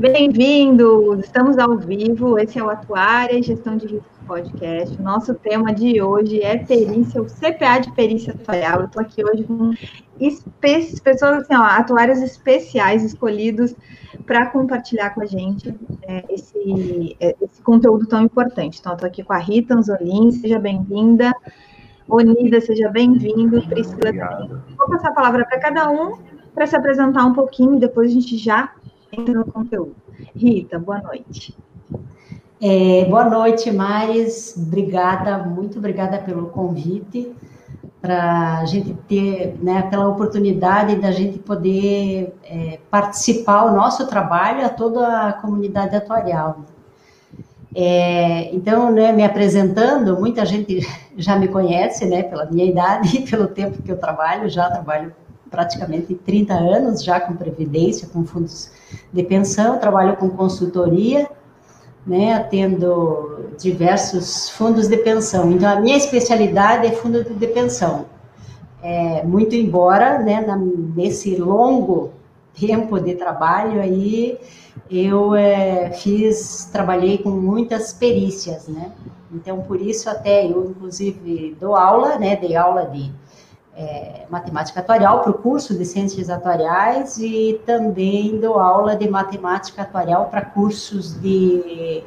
Bem-vindos! Estamos ao vivo. Esse é o Atuária e Gestão de Risco Podcast. O nosso tema de hoje é perícia, o CPA de perícia atuarial. Eu estou aqui hoje com pessoas assim, ó, atuários especiais escolhidos para compartilhar com a gente é, esse, é, esse conteúdo tão importante. Então, estou aqui com a Rita Anzolin, seja bem-vinda. Onida, seja bem-vindo. Priscila também. Vou passar a palavra para cada um para se apresentar um pouquinho e depois a gente já entra no conteúdo. Rita, boa noite. É, boa noite, Maris. Obrigada, muito obrigada pelo convite, para a gente ter, né, pela oportunidade da gente poder é, participar o nosso trabalho a toda a comunidade atuarial. É, então, né, me apresentando, muita gente já me conhece, né, pela minha idade e pelo tempo que eu trabalho, já trabalho praticamente 30 anos já com previdência, com fundos de pensão, trabalho com consultoria, né, atendo diversos fundos de pensão. Então, a minha especialidade é fundo de pensão. É, muito embora, né, na, nesse longo tempo de trabalho aí, eu é, fiz, trabalhei com muitas perícias, né, então por isso até eu, inclusive, dou aula, né, dei aula de é, matemática atuarial para o curso de ciências atuariais e também dou aula de matemática atuarial para cursos de,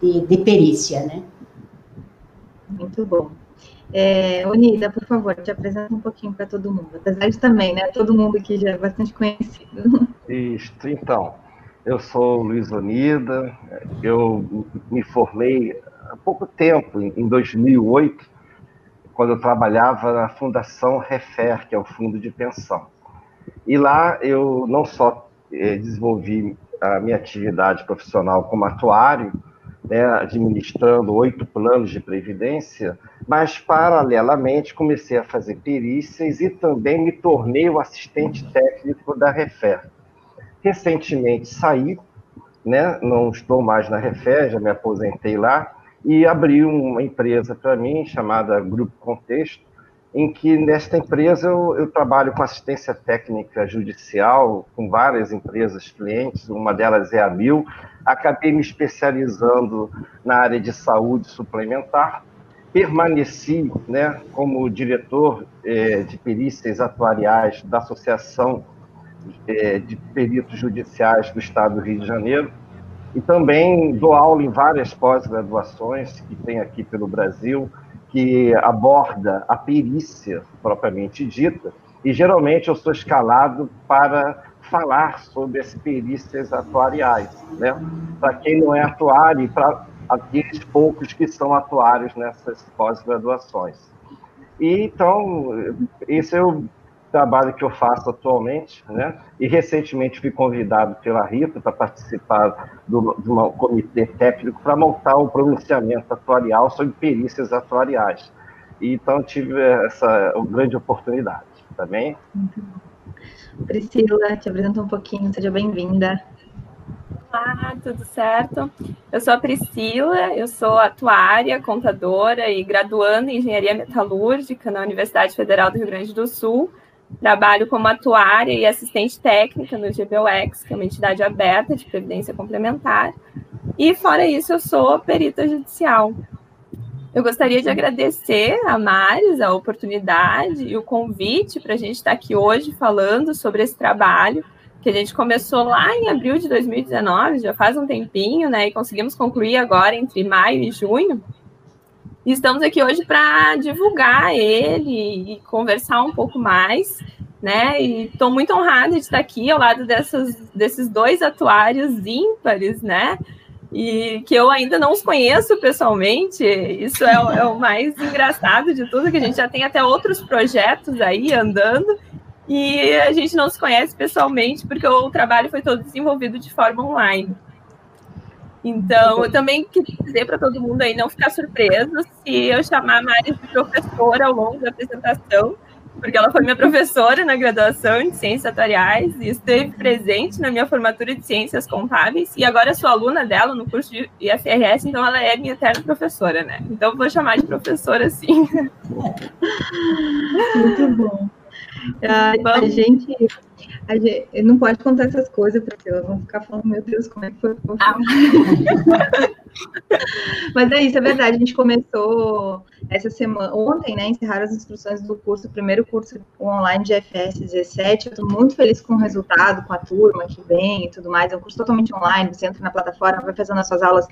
de, de, perícia, né? Muito bom. É, Unida, por favor, te apresenta um pouquinho para todo mundo. Apesar de também, né? Todo mundo aqui já é bastante conhecido. Isso, então. Eu sou Luiz Onida, eu me formei há pouco tempo, em 2008, quando eu trabalhava na Fundação Refer, que é o fundo de pensão. E lá eu não só eh, desenvolvi a minha atividade profissional como atuário, né, administrando oito planos de previdência, mas paralelamente comecei a fazer perícias e também me tornei o assistente técnico da Refer. Recentemente saí, né, não estou mais na Refer, já me aposentei lá, e abriu uma empresa para mim chamada Grupo Contexto, em que nesta empresa eu, eu, trabalho com assistência técnica judicial, com várias empresas clientes, uma delas é a Mil. Acabei me especializando na área de saúde suplementar, permaneci né, como diretor eh, de perícias atuariais da Associação eh, de Peritos Judiciais do Estado do Rio de Janeiro, e também dou aula em várias pós-graduações que tem aqui pelo Brasil, que aborda a perícia propriamente dita, e geralmente eu sou escalado para falar sobre as perícias atuariais, né? Para quem não é atuário e para aqueles poucos que são atuários nessas pós-graduações. E então, esse é o trabalho que eu faço atualmente, né? E recentemente fui convidado pela Rita para participar do, de um comitê técnico para montar um pronunciamento atuarial sobre perícias atuariais. E, então tive essa grande oportunidade, também. Tá Priscila, te apresenta um pouquinho, seja bem-vinda. Olá, tudo certo? Eu sou a Priscila, eu sou atuária, contadora e graduando em Engenharia Metalúrgica na Universidade Federal do Rio Grande do Sul. Trabalho como atuária e assistente técnica no GBUX, que é uma entidade aberta de previdência complementar. E, fora isso, eu sou perita judicial. Eu gostaria de agradecer a Maris a oportunidade e o convite para a gente estar aqui hoje falando sobre esse trabalho que a gente começou lá em abril de 2019, já faz um tempinho, né? E conseguimos concluir agora entre maio e junho. E estamos aqui hoje para divulgar ele e conversar um pouco mais, né? E estou muito honrada de estar aqui ao lado dessas, desses dois atuários ímpares, né? E que eu ainda não os conheço pessoalmente. Isso é, é o mais engraçado de tudo, que a gente já tem até outros projetos aí andando e a gente não se conhece pessoalmente porque o trabalho foi todo desenvolvido de forma online. Então, eu também queria dizer para todo mundo aí não ficar surpreso se eu chamar a Mari de professora ao longo da apresentação, porque ela foi minha professora na graduação de Ciências Atuariais e esteve presente na minha formatura de Ciências Contábeis e agora sou aluna dela no curso de IFRS, então ela é minha eterna professora, né? Então, vou chamar de professora, sim. Muito bom. A, a gente A gente não pode contar essas coisas, porque elas vão ficar falando, meu Deus, como é que foi? Ah. Mas é isso, é verdade. A gente começou essa semana, ontem, né? Encerraram as inscrições do curso, o primeiro curso online de FS 17. Eu estou muito feliz com o resultado, com a turma que vem e tudo mais. É um curso totalmente online, você entra na plataforma, vai fazendo as suas aulas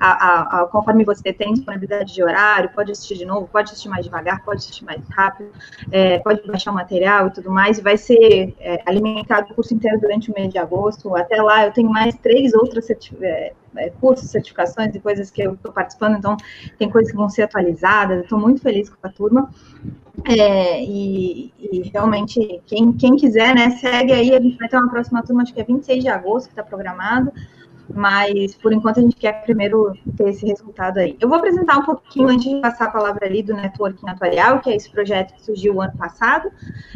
a, a, a, conforme você tem disponibilidade de horário, pode assistir de novo, pode assistir mais devagar, pode assistir mais rápido, é, pode baixar o material e tudo mais. E vai ser é, alimentado o curso inteiro durante o mês de agosto. Até lá eu tenho mais três outras é, é, cursos, certificações e coisas que eu estou participando, então tem coisas que vão ser atualizadas, estou muito feliz com a turma. É, e, e, realmente, quem, quem quiser, né, segue aí, a gente vai ter uma próxima turma, acho que é 26 de agosto, que está programado, mas por enquanto a gente quer primeiro ter esse resultado aí. Eu vou apresentar um pouquinho, antes de passar a palavra ali, do Networking Atuarial, que é esse projeto que surgiu ano passado,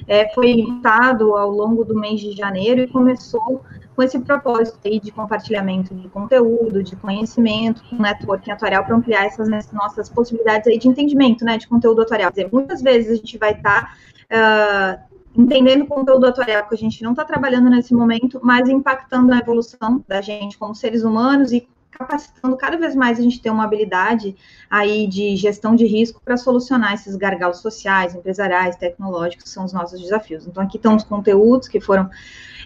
é, foi montado ao longo do mês de janeiro e começou com esse propósito aí de compartilhamento de conteúdo, de conhecimento, com networking atuarial para ampliar essas nossas possibilidades aí de entendimento, né, de conteúdo atuarial. Quer dizer, muitas vezes a gente vai estar tá, uh, entendendo o conteúdo atuarial que a gente não está trabalhando nesse momento, mas impactando na evolução da gente como seres humanos e capacitando cada vez mais a gente ter uma habilidade aí de gestão de risco para solucionar esses gargalos sociais, empresariais, tecnológicos, que são os nossos desafios. Então, aqui estão os conteúdos que foram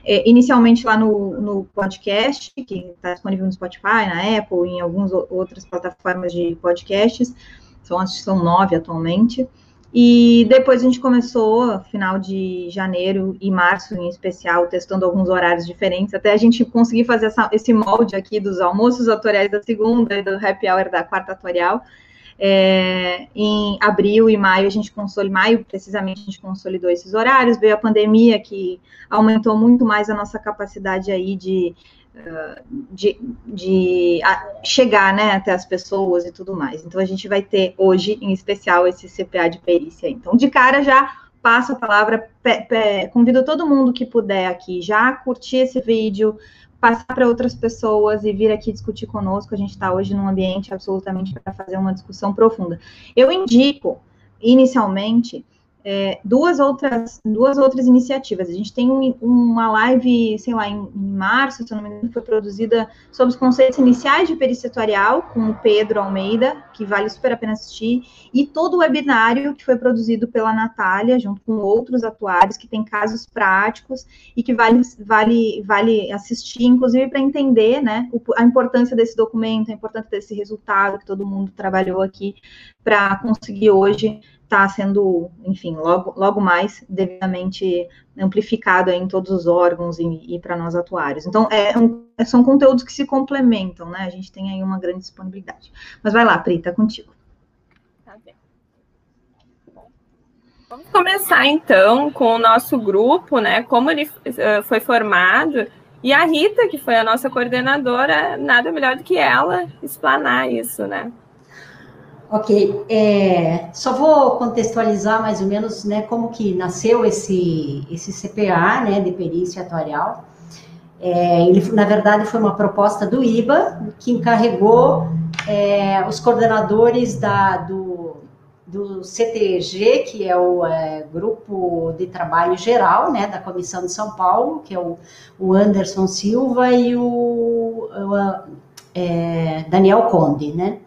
é, inicialmente lá no, no podcast, que está disponível no Spotify, na Apple, em algumas outras plataformas de podcasts, são, acho que são nove atualmente. E depois a gente começou, final de janeiro e março em especial, testando alguns horários diferentes, até a gente conseguir fazer essa, esse molde aqui dos almoços atoriais da segunda e do happy hour da quarta atorial. É, em abril e maio a gente consolidou, maio precisamente a gente consolidou esses horários, veio a pandemia que aumentou muito mais a nossa capacidade aí de, de, de chegar né, até as pessoas e tudo mais. Então a gente vai ter hoje, em especial, esse CPA de perícia. Então, de cara já passo a palavra, pe, pe, convido todo mundo que puder aqui já curtir esse vídeo, passar para outras pessoas e vir aqui discutir conosco. A gente está hoje num ambiente absolutamente para fazer uma discussão profunda. Eu indico, inicialmente, é, duas, outras, duas outras iniciativas. A gente tem um, uma live, sei lá, em, em, março, se eu não me engano, foi produzida sobre os conceitos iniciais de perícia com o Pedro Almeida, que vale super a pena assistir, e todo o webinário que foi produzido pela Natália, junto com outros atuários, que tem casos práticos e que vale, vale, vale assistir, inclusive para entender né, a importância desse documento, a importância desse resultado que todo mundo trabalhou aqui para conseguir hoje está sendo, enfim, logo, logo mais devidamente amplificado em todos os órgãos e, e para nós atuários. Então, é um, são conteúdos que se complementam, né? A gente tem aí uma grande disponibilidade. Mas vai lá, Pri, tá contigo. Tá bem. Vamos começar então com o nosso grupo, né? Como ele uh, foi formado. E a Rita, que foi a nossa coordenadora, nada melhor do que ela explanar isso, né? Ok, é, só vou contextualizar mais ou menos, né, como que nasceu esse, esse CPA, né, de perícia atuarial. É, ele, na verdade, foi uma proposta do IBA, que encarregou é, os coordenadores da, do, do CTG, que é o é, Grupo de Trabalho Geral, né, da Comissão de São Paulo, que é o, o Anderson Silva e o, o é, Daniel Conde, né,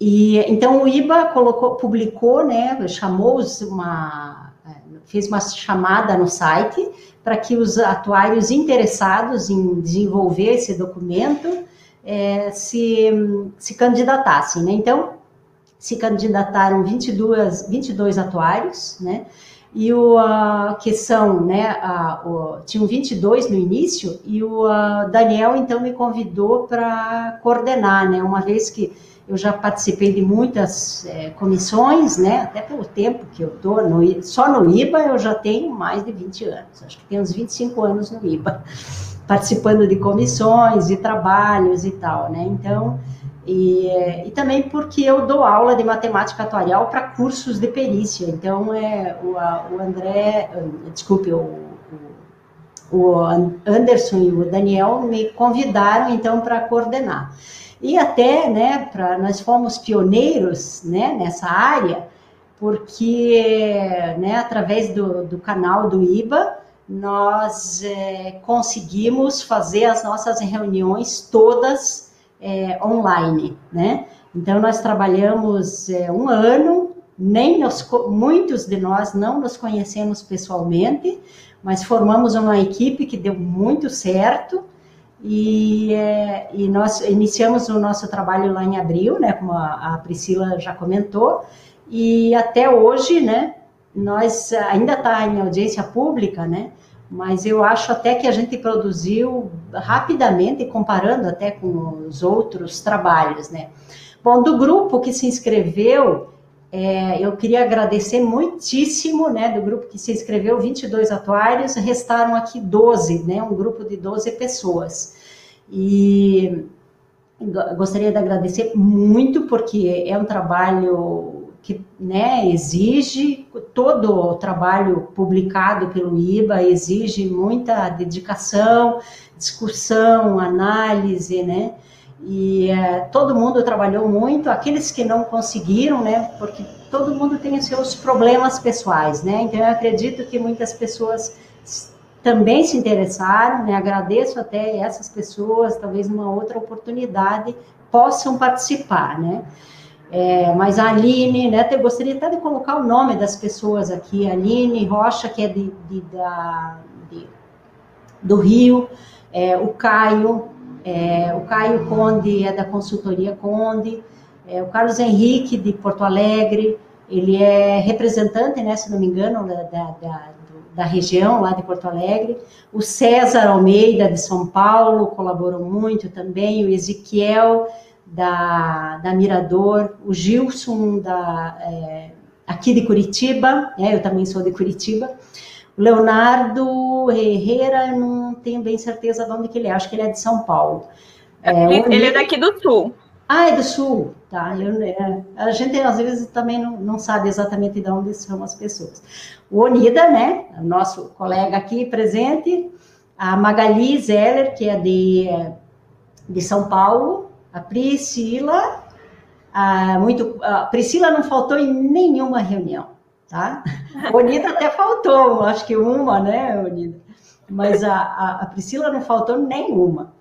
e então o IBA colocou, publicou, né, chamou uma, é, fez uma chamada no site para que os atuários interessados em desenvolver esse documento é, se, se candidatassem, né? Então, se candidataram 22, 22 atuários, né? E o uh, que são, né, uh, o, tinham 22 no início, e o uh, Daniel então me convidou para coordenar, né? Uma vez que eu já participei de muitas é, comissões, né? Até pelo tempo que eu tô no só no IBA eu já tenho mais de 20 anos. Acho que tenho uns 25 anos no IBA, participando de comissões e trabalhos e tal, né? Então, e, e também porque eu dou aula de matemática atuarial para cursos de perícia. Então, é o, a, o André, desculpe, o, o Anderson e o Daniel me convidaram então para coordenar. E até, né, para nós fomos pioneiros, né, nessa área, porque, né, através do, do canal do IBA, nós é, conseguimos fazer as nossas reuniões todas é, online, né? Então, nós trabalhamos é, um ano, nem nos, muitos de nós não nos conhecemos pessoalmente, mas formamos uma equipe que deu muito certo e, é, e nós iniciamos o nosso trabalho lá em abril, né, como a, a Priscila já comentou, e até hoje, né, nós ainda está em audiência pública, né, mas eu acho até que a gente produziu rapidamente, comparando até com os outros trabalhos, né. Bom, do grupo que se inscreveu, é, eu queria agradecer muitíssimo, né, do grupo que se inscreveu, 22 atuários, restaram aqui 12, né, um grupo de 12 pessoas. E gostaria de agradecer muito, porque é um trabalho que né, exige, todo o trabalho publicado pelo IBA exige muita dedicação, discussão, análise, né, e é, todo mundo trabalhou muito, aqueles que não conseguiram, né? Porque todo mundo tem os seus problemas pessoais, né? Então eu acredito que muitas pessoas também se interessaram, né? Agradeço até essas pessoas, talvez numa outra oportunidade possam participar, né? É, mas a Aline, né? Eu gostaria até de colocar o nome das pessoas aqui, Aline Rocha, que é de, de, da, de do Rio, é, o Caio, é, o Caio Conde é da consultoria Conde, é, o Carlos Henrique de Porto Alegre, ele é representante, né, se não me engano, da, da, da, região lá de Porto Alegre. O César Almeida de São Paulo colaborou muito também, o Ezequiel da, da Mirador, o Gilson da, é, aqui de Curitiba, é, eu também sou de Curitiba. Leonardo Herrera, não tenho bem certeza de onde que ele é, acho que ele é de São Paulo. É, ele, ele é daqui do Sul. Ah, é do Sul, tá. Eu, é, a gente às vezes também não, não sabe exatamente de onde são as pessoas. O Onida, né, nosso colega aqui presente, a Magali Zeller, que é de, de São Paulo, a Priscila, a, muito, a Priscila não faltou em nenhuma reunião tá? Bonita até faltou, acho que uma, né, Bonita? Mas a, a, a Priscila não faltou nenhuma.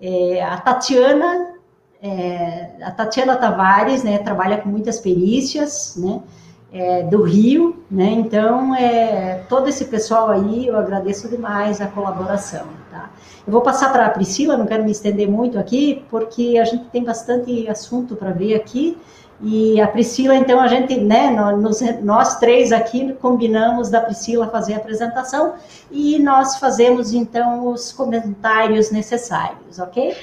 É, a Tatiana, é, a Tatiana Tavares, né, trabalha com muitas perícias, né, é, do Rio, né, então, é, todo esse pessoal aí, eu agradeço demais a colaboração, tá? Eu vou passar para a Priscila, não quero me estender muito aqui, porque a gente tem bastante assunto para ver aqui, e a Priscila, então, a gente, né, nós, nós três aqui combinamos da Priscila fazer a apresentação e nós fazemos, então, os comentários necessários, ok?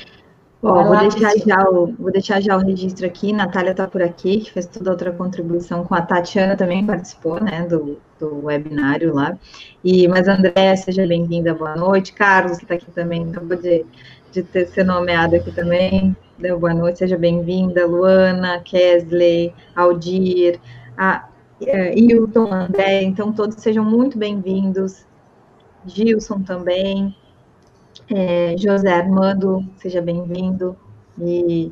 Bom, vou, deixar já o, vou deixar já o registro aqui. Natália está por aqui, que fez toda outra contribuição com a Tatiana, também participou né, do, do webinário lá. E, mas, André, seja bem-vinda, boa noite. Carlos, que está aqui também, acabou de, de ter ser nomeado aqui também. Deu boa noite, seja bem-vinda, Luana, Kesley, Aldir, a é, Hilton, André, então todos sejam muito bem-vindos. Gilson também, é, José Armando, seja bem-vindo. E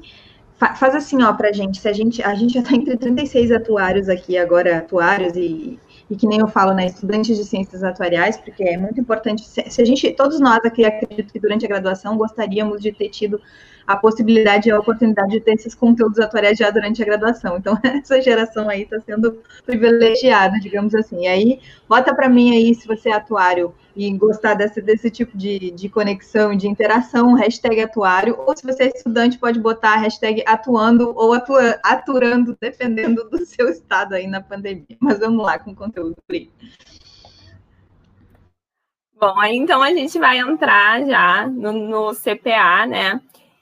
fa faz assim, ó, pra gente, se a gente, a gente já está entre 36 atuários aqui agora, atuários e, e que nem eu falo, né, estudantes de ciências atuariais, porque é muito importante, se, a gente, todos nós aqui, acredito que durante a graduação gostaríamos de ter tido a possibilidade e a oportunidade de ter esses conteúdos atuais já durante a graduação. Então, essa geração aí está sendo privilegiada, digamos assim. E aí, bota para mim aí, se você é atuário e gostar desse, desse tipo de, de conexão, de interação, hashtag atuário, ou se você é estudante, pode botar hashtag atuando ou atua, aturando, defendendo do seu estado aí na pandemia. Mas vamos lá com o conteúdo, Pri. Bom, aí então a gente vai entrar já no, no CPA, né?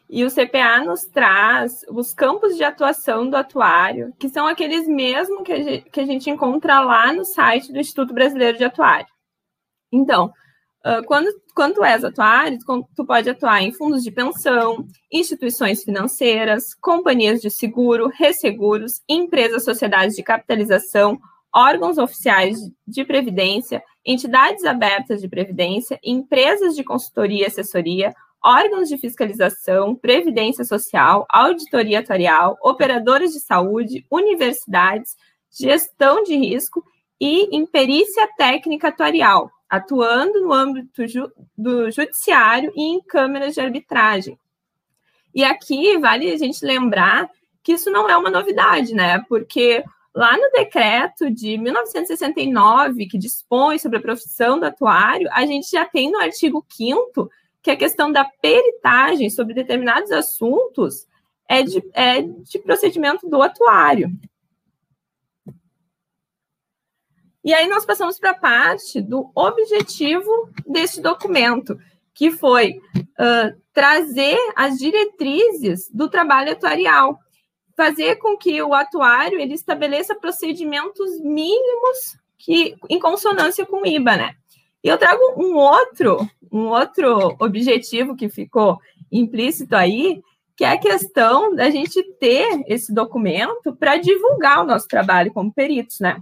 E o CPA nos traz os campos de atuação do atuário, que são aqueles mesmos que que a gente encontra lá no site do Instituto Brasileiro de Atuário. Então, quando, quando tu és atuário, tu pode atuar em fundos de pensão, instituições financeiras, companhias de seguro, resseguros, empresas, sociedades de capitalização, órgãos oficiais de previdência, entidades abertas de previdência, empresas de consultoria e assessoria, órgãos de fiscalização, previdência social, auditoria atuarial, operadoras de saúde, universidades, gestão de risco e imperícia técnica atuarial, atuando no âmbito ju do judiciário e em câmeras de arbitragem. E aqui vale a gente lembrar que isso não é uma novidade, né? Porque lá no decreto de 1969, que dispõe sobre a profissão do atuário, a gente já tem no artigo 5 que a questão da peritagem sobre determinados assuntos é de, é de procedimento do atuário. E aí nós passamos para a parte do objetivo deste documento, que foi uh, trazer as diretrizes do trabalho atuarial, fazer com que o atuário ele estabeleça procedimentos mínimos que em consonância com o IBA, né? E eu trago um outro, um outro objetivo que ficou implícito aí, que é a questão da gente ter esse documento para divulgar o nosso trabalho como peritos, né?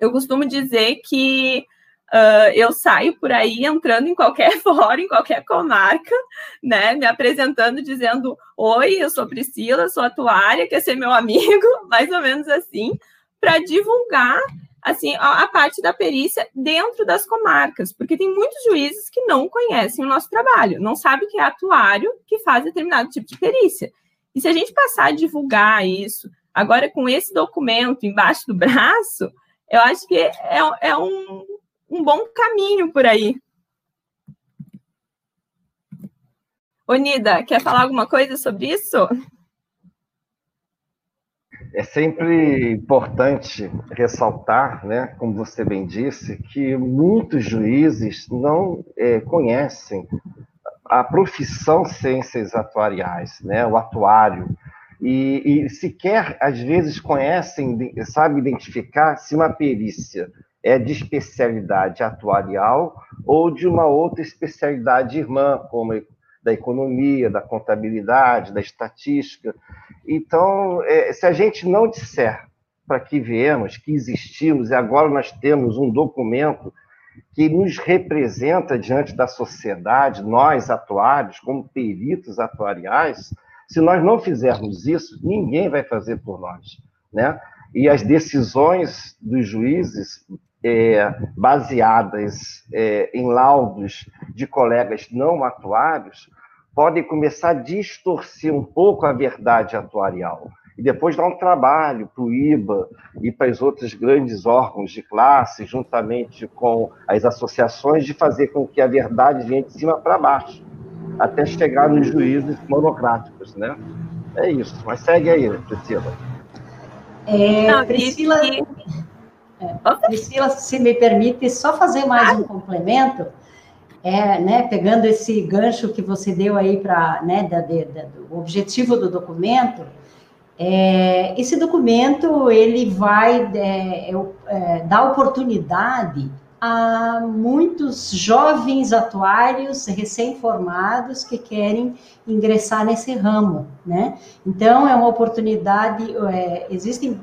Eu costumo dizer que uh, eu saio por aí entrando em qualquer fórum, em qualquer comarca, né? Me apresentando, dizendo: Oi, eu sou Priscila, sou atuária, quer ser meu amigo, mais ou menos assim, para divulgar assim a, a, parte da perícia dentro das comarcas, porque tem muitos juízes que não conhecem o nosso trabalho, não sabem que é atuário que faz determinado tipo de perícia. E se a gente passar a divulgar isso, agora com esse documento embaixo do braço, eu acho que é, é um, um bom caminho por aí. Onida, quer falar alguma coisa sobre isso? É sempre importante ressaltar, né, como você bem disse, que muitos juízes não é, conhecem a profissão ciências atuariais, né, o atuário, e, e sequer, às vezes, conhecem, sabem identificar se uma perícia é de especialidade atuarial ou de uma outra especialidade irmã, como da economia, da contabilidade, da estatística. Então, é, se a gente não disser para que viemos, que existimos, e agora nós temos um documento que nos representa diante da sociedade, nós atuários, como peritos atuariais, se nós não fizermos isso, ninguém vai fazer por nós, né? E as decisões dos juízes é, baseadas é, em laudos de colegas não atuários podem começar a distorcer um pouco a verdade atuarial e depois dar um trabalho para o IBA e para os outros grandes órgãos de classe, juntamente com as associações, de fazer com que a verdade venha de cima para baixo até chegar nos juízes monocráticos, né? É isso. Mas segue aí, Priscila. É, Priscila, é, Priscila, se me permite só fazer mais um complemento, é, né, pegando esse gancho que você deu aí para, né, da, da, do objetivo do documento, é, esse documento ele vai é, é, é dar oportunidade a muitos jovens atuários recém-formados que querem ingressar nesse ramo, né? Então, é uma oportunidade, é, existem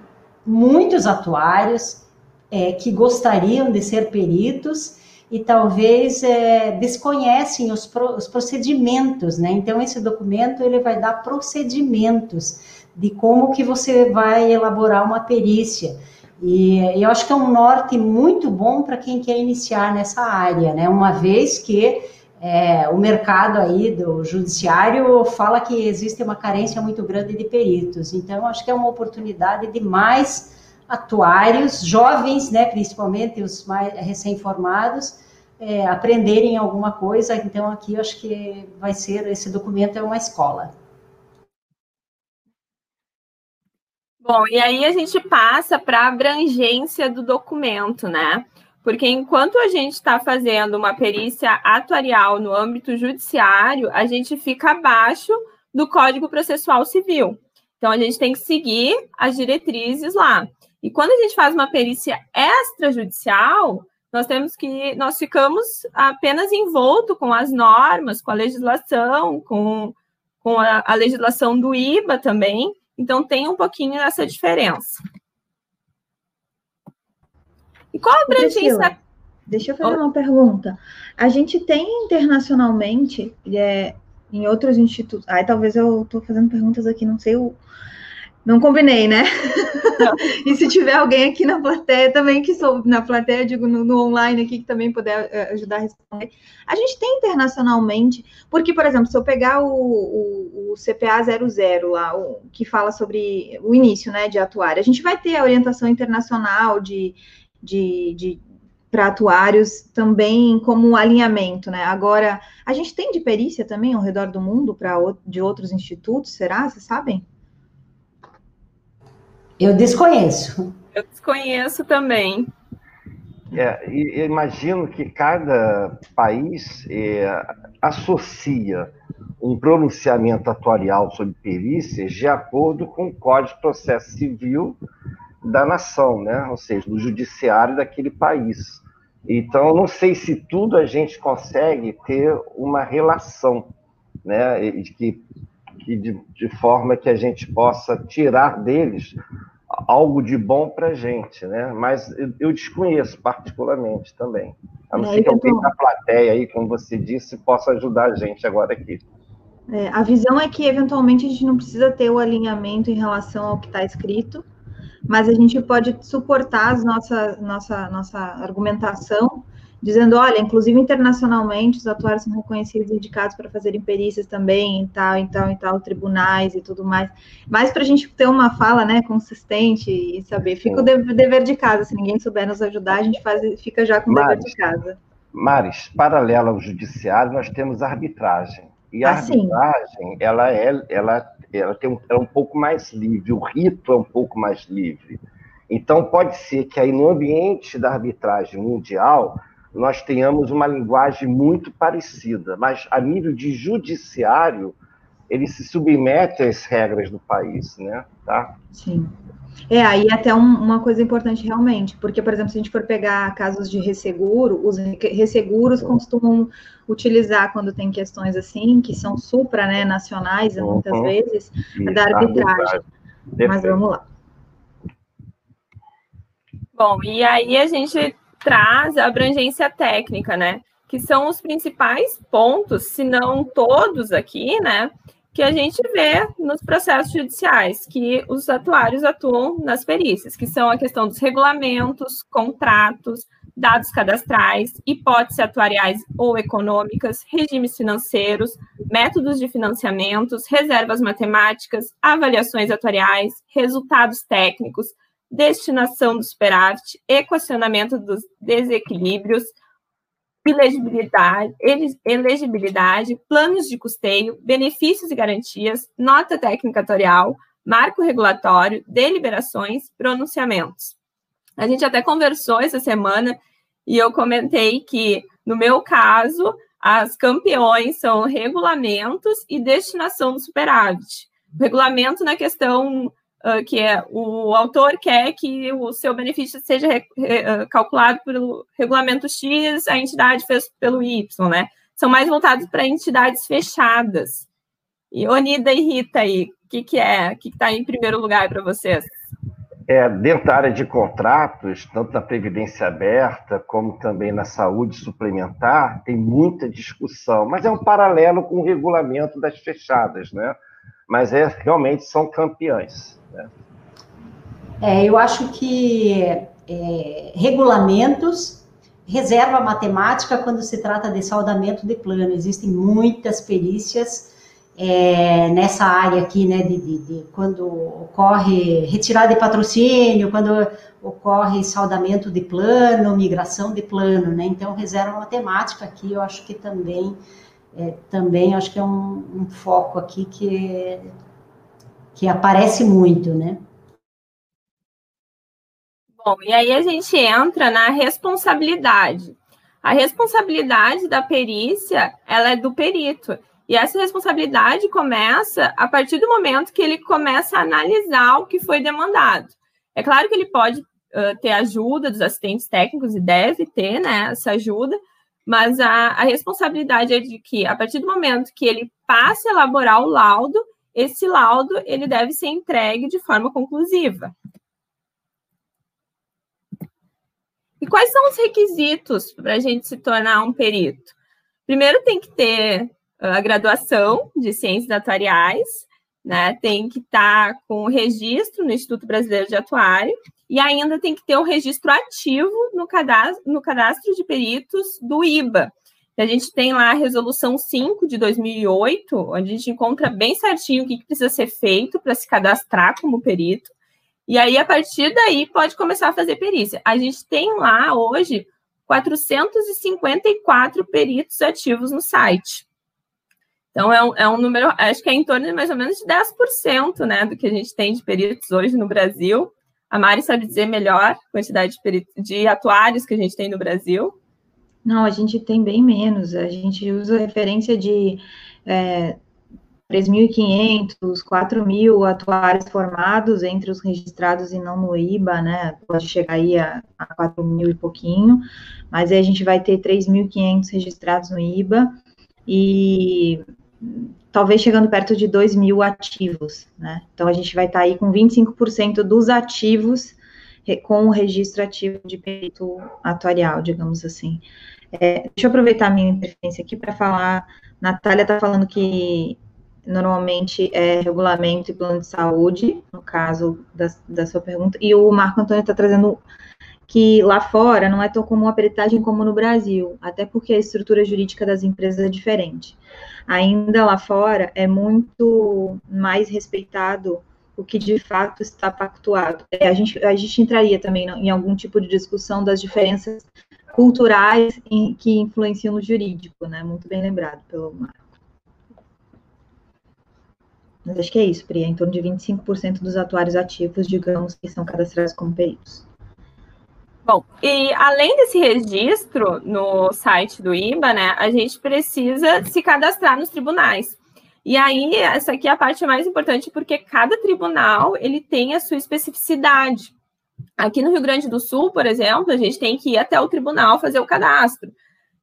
muitos atuários é, que gostariam de ser peritos e talvez é, desconhecem os, pro, os procedimentos, né? Então, esse documento, ele vai dar procedimentos de como que você vai elaborar uma perícia, e, eu acho que é um norte muito bom para quem quer iniciar nessa área, né? Uma vez que é, o mercado aí do judiciário fala que existe uma carência muito grande de peritos. Então, acho que é uma oportunidade de mais atuários, jovens, né, principalmente os mais recém-formados, é, aprenderem alguma coisa. Então, aqui eu acho que vai ser, esse documento é uma escola. Bom, e aí a gente passa para a abrangência do documento, né? Porque enquanto a gente está fazendo uma perícia atuarial no âmbito judiciário, a gente fica abaixo do Código Processual Civil. Então, a gente tem que seguir as diretrizes lá. E quando a gente faz uma perícia extrajudicial, nós temos que nós ficamos apenas envolto com as normas, com a legislação, com, com a, a legislação do IBA também, então, tem um pouquinho dessa diferença. E qual a abrangência? Deixa eu fazer oh. uma pergunta. A gente tem internacionalmente, é, em outros institutos. Ai, talvez eu estou fazendo perguntas aqui, não sei o. Não combinei, né? e se tiver alguém aqui na plateia também que sou na plateia, digo no, no, online aqui que também puder uh, ajudar a responder. A gente tem internacionalmente, porque, por exemplo, se eu pegar o, o, o CPA 00 lá, o, que fala sobre o início né, de atuar, a gente vai ter a orientação internacional de, de, de para atuários também como um alinhamento, né? Agora, a gente tem de perícia também ao redor do mundo para de outros institutos, será? Vocês sabem? Eu desconheço. Eu desconheço também. É, e imagino que cada país é, associa um pronunciamento atuarial sobre perícias de acordo com o Código de Processo Civil da nação, né? ou seja, do judiciário daquele país. Então, não sei se tudo a gente consegue ter uma relação, né? de que de, de forma que a gente possa tirar deles algo de bom para a gente, né? Mas eu desconheço particularmente também. A não é, ser que alguém da plateia aí, como você disse, possa ajudar a gente agora aqui. É, a visão é que, eventualmente, a gente não precisa ter o alinhamento em relação ao que está escrito, mas a gente pode suportar nossa, nossa, nossa argumentação dizendo, olha, inclusive internacionalmente, os atuários são reconhecidos e indicados para fazerem perícias também em tal, em tal, em tal, tribunais e tudo mais. Mas para a gente ter uma fala, né, consistente e saber, fica o dever de casa, se ninguém souber nos ajudar, a gente faz, fica já com o dever de casa. Maris, paralela ao judiciário, nós temos arbitragem. E a ah, arbitragem, ela é, ela, ela tem um, é um pouco mais livre, o rito é um pouco mais livre. Então, pode ser que aí no ambiente da arbitragem mundial, nós tenhamos uma linguagem muito parecida, mas a nível de judiciário, ele se submete às regras do país, né? Tá? Sim. É, aí até um, uma coisa importante realmente, porque, por exemplo, se a gente for pegar casos de resseguro, os resseguros uhum. costumam utilizar quando tem questões assim, que são supra, né, nacionais, uhum. muitas vezes, Isso, da arbitragem. Mas vamos lá. Bom, e aí a gente traz a abrangência técnica, né? Que são os principais pontos, se não todos aqui, né? Que a gente vê nos processos judiciais, que os atuários atuam nas perícias, que são a questão dos regulamentos, contratos, dados cadastrais, hipóteses atuariais ou econômicas, regimes financeiros, métodos de financiamentos, reservas matemáticas, avaliações atuariais, resultados técnicos, destinação do superávit, equacionamento dos desequilíbrios, elegibilidade, elegibilidade, planos de custeio, benefícios e garantias, nota técnica atorial, marco regulatório, deliberações, pronunciamentos. A gente até conversou essa semana e eu comentei que, no meu caso, as campeões são regulamentos e destinação do superávit. Regulamento na questão que é o autor quer que o seu benefício seja calculado pelo regulamento X, a entidade fez pelo Y, né? São mais voltados para entidades fechadas. E Onida e Rita aí, o que, que é? O que está em primeiro lugar para vocês? É, dentro da área de contratos, tanto na Previdência Aberta como também na saúde suplementar, tem muita discussão, mas é um paralelo com o regulamento das fechadas, né? Mas é, realmente são campeões. É, eu acho que é, regulamentos, reserva matemática quando se trata de saldamento de plano. Existem muitas perícias é, nessa área aqui, né, de, de, de, quando ocorre retirada de patrocínio, quando ocorre saldamento de plano, migração de plano, né? Então, reserva matemática aqui, eu acho que também, é, também acho que é um, um foco aqui que que aparece muito, né? Bom, e aí a gente entra na responsabilidade. A responsabilidade da perícia, ela é do perito. E essa responsabilidade começa a partir do momento que ele começa a analisar o que foi demandado. É claro que ele pode uh, ter ajuda dos assistentes técnicos e deve ter né, essa ajuda, mas a, a responsabilidade é de que, a partir do momento que ele passe a elaborar o laudo, esse laudo ele deve ser entregue de forma conclusiva. E quais são os requisitos para a gente se tornar um perito? Primeiro tem que ter a graduação de ciências atuariais, né, tem que estar tá com o registro no Instituto Brasileiro de Atuário e ainda tem que ter o registro ativo no cadastro, no cadastro de peritos do IBA. A gente tem lá a resolução 5 de 2008, onde a gente encontra bem certinho o que, que precisa ser feito para se cadastrar como perito. E aí, a partir daí, pode começar a fazer perícia. A gente tem lá hoje 454 peritos ativos no site. Então, é um, é um número, acho que é em torno de mais ou menos de 10% né, do que a gente tem de peritos hoje no Brasil. A Mari sabe dizer melhor a quantidade de, de atuários que a gente tem no Brasil. Não, a gente tem bem menos. A gente usa referência de é, 3.500, 4.000 atuários formados entre os registrados e não no IBA, né? Pode chegar aí a, a 4.000 e pouquinho, mas aí a gente vai ter 3.500 registrados no IBA e talvez chegando perto de 2 mil ativos, né? Então a gente vai estar tá aí com 25% dos ativos com o registro ativo de perito atuarial, digamos assim. É, deixa eu aproveitar a minha interferência aqui para falar. Natália está falando que normalmente é regulamento e plano de saúde, no caso da, da sua pergunta, e o Marco Antônio está trazendo que lá fora não é tão comum a peritagem como no Brasil, até porque a estrutura jurídica das empresas é diferente. Ainda lá fora é muito mais respeitado o que de fato está pactuado. É, a, gente, a gente entraria também em algum tipo de discussão das diferenças culturais em, que influenciam no jurídico, né? Muito bem lembrado pelo Marco. Mas acho que é isso, Pri, é em torno de 25% dos atuários ativos, digamos, que são cadastrados como peritos. Bom, e além desse registro no site do IBA, né, a gente precisa se cadastrar nos tribunais. E aí, essa aqui é a parte mais importante, porque cada tribunal, ele tem a sua especificidade. Aqui no Rio Grande do Sul, por exemplo, a gente tem que ir até o tribunal fazer o cadastro.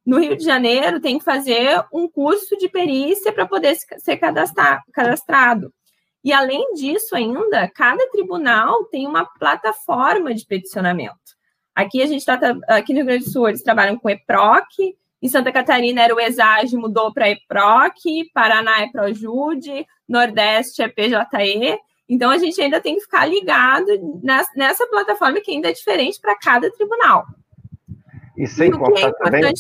No Rio de Janeiro, tem que fazer um curso de perícia para poder ser cadastrado. E além disso, ainda, cada tribunal tem uma plataforma de peticionamento. Aqui a gente está aqui no Rio Grande do Sul eles trabalham com EPROC, em Santa Catarina era o ESAGE, mudou para EPROC, Paraná é ProJude, Nordeste é PJE. Então a gente ainda tem que ficar ligado nessa plataforma que ainda é diferente para cada tribunal. E sem e contar é também.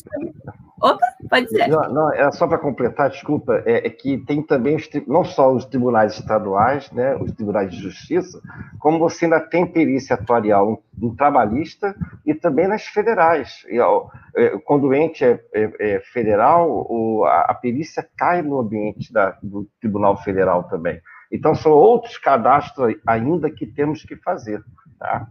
Opa, pode dizer. Não, não é só para completar, desculpa, é, é, que tem também os, não só os tribunais estaduais, né, os tribunais de justiça, como você ainda tem perícia atuarial no trabalhista e também nas federais. E, ó, é, quando o ente é, é, é federal, o, a, a, perícia cai no ambiente da, do Tribunal Federal também. Então, são outros cadastros ainda que temos que fazer. Tá?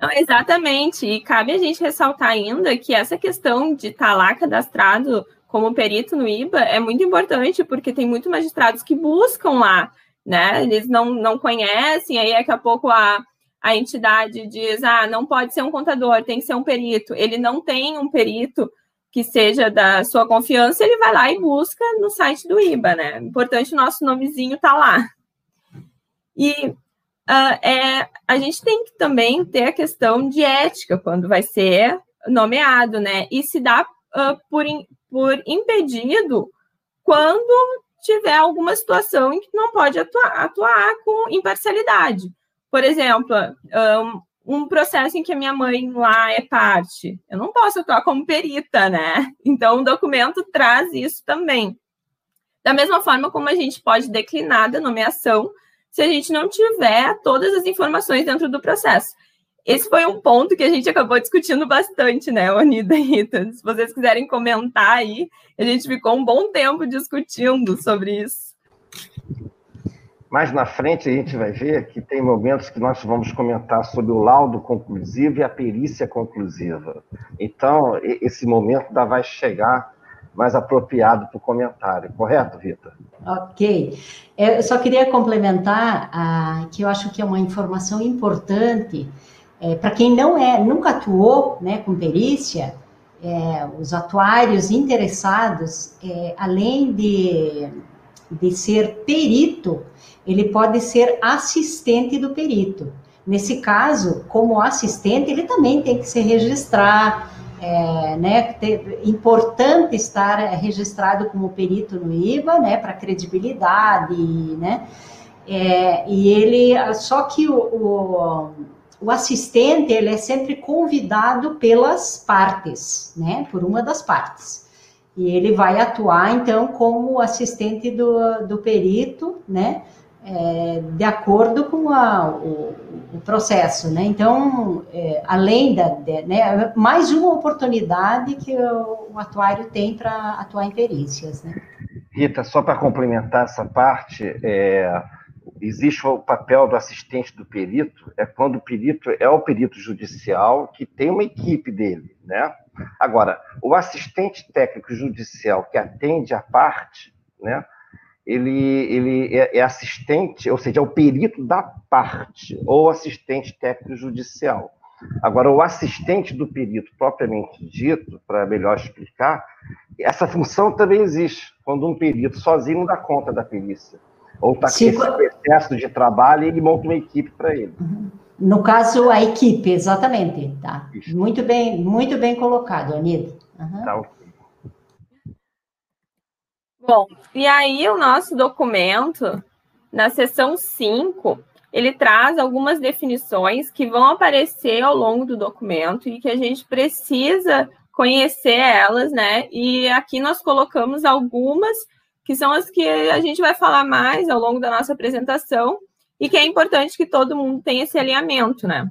Não, exatamente. E cabe a gente ressaltar ainda que essa questão de estar lá cadastrado como perito no IBA é muito importante, porque tem muitos magistrados que buscam lá, né? Eles não, não conhecem, aí daqui a pouco a, a entidade diz: ah, não pode ser um contador, tem que ser um perito. Ele não tem um perito que seja da sua confiança, ele vai lá e busca no site do IBA, né? Importante o nosso nomezinho tá lá. E uh, é, a gente tem que também ter a questão de ética quando vai ser nomeado, né? E se dá uh, por, in, por impedido quando tiver alguma situação em que não pode atuar, atuar com imparcialidade. Por exemplo, um, um, processo em que a minha mãe lá é parte. Eu não posso atuar como perita, né? Então, o documento traz isso também. Da mesma forma como a gente pode declinar da nomeação se a gente não tiver todas as informações dentro do processo. Esse foi um ponto que a gente acabou discutindo bastante, né, Onida e Rita? Se vocês quiserem comentar aí, a gente ficou um bom tempo discutindo sobre isso. Mais na frente a gente vai ver que tem momentos que nós vamos comentar sobre o laudo conclusivo e a perícia conclusiva. Então, esse momento ainda vai chegar mais apropriado para o comentário, correto, Rita? Ok. É, eu só queria complementar ah, que eu acho que é uma informação importante é, para quem não é, nunca atuou né, com perícia, é, os atuários interessados, é, além de, de ser perito, ele pode ser assistente do perito. Nesse caso, como assistente, ele também tem que se registrar, é, né, ter, importante estar registrado como perito no IBA, né, para credibilidade, né, é, e ele, só que o, o, o, assistente, ele é sempre convidado pelas partes, né, por uma das partes, e ele vai atuar, então, como assistente do, do perito, né, é, de acordo com a, o, o, processo, né? Então, é, além da, de, né, mais uma oportunidade que o, o atuário tem para atuar em perícias, né? Rita, só para complementar essa parte, é, existe o papel do assistente do perito, é quando o perito é o perito judicial que tem uma equipe dele, né? Agora, o assistente técnico judicial que atende a parte, né? Ele, ele é, é, assistente, ou seja, é o perito da parte, ou assistente técnico judicial. Agora, o assistente do perito, propriamente dito, para melhor explicar, essa função também existe, quando um perito sozinho não dá conta da perícia. Ou está com esse excesso de trabalho e ele monta uma equipe para ele. Uhum. No caso, a equipe, exatamente. Tá. Muito bem, muito bem colocado, Anida. Uhum. Tá, Bom, e aí o nosso documento, na seção 5, ele traz algumas definições que vão aparecer ao longo do documento e que a gente precisa conhecer elas, né? E aqui nós colocamos algumas que são as que a gente vai falar mais ao longo da nossa apresentação e que é importante que todo mundo tenha esse alinhamento, né?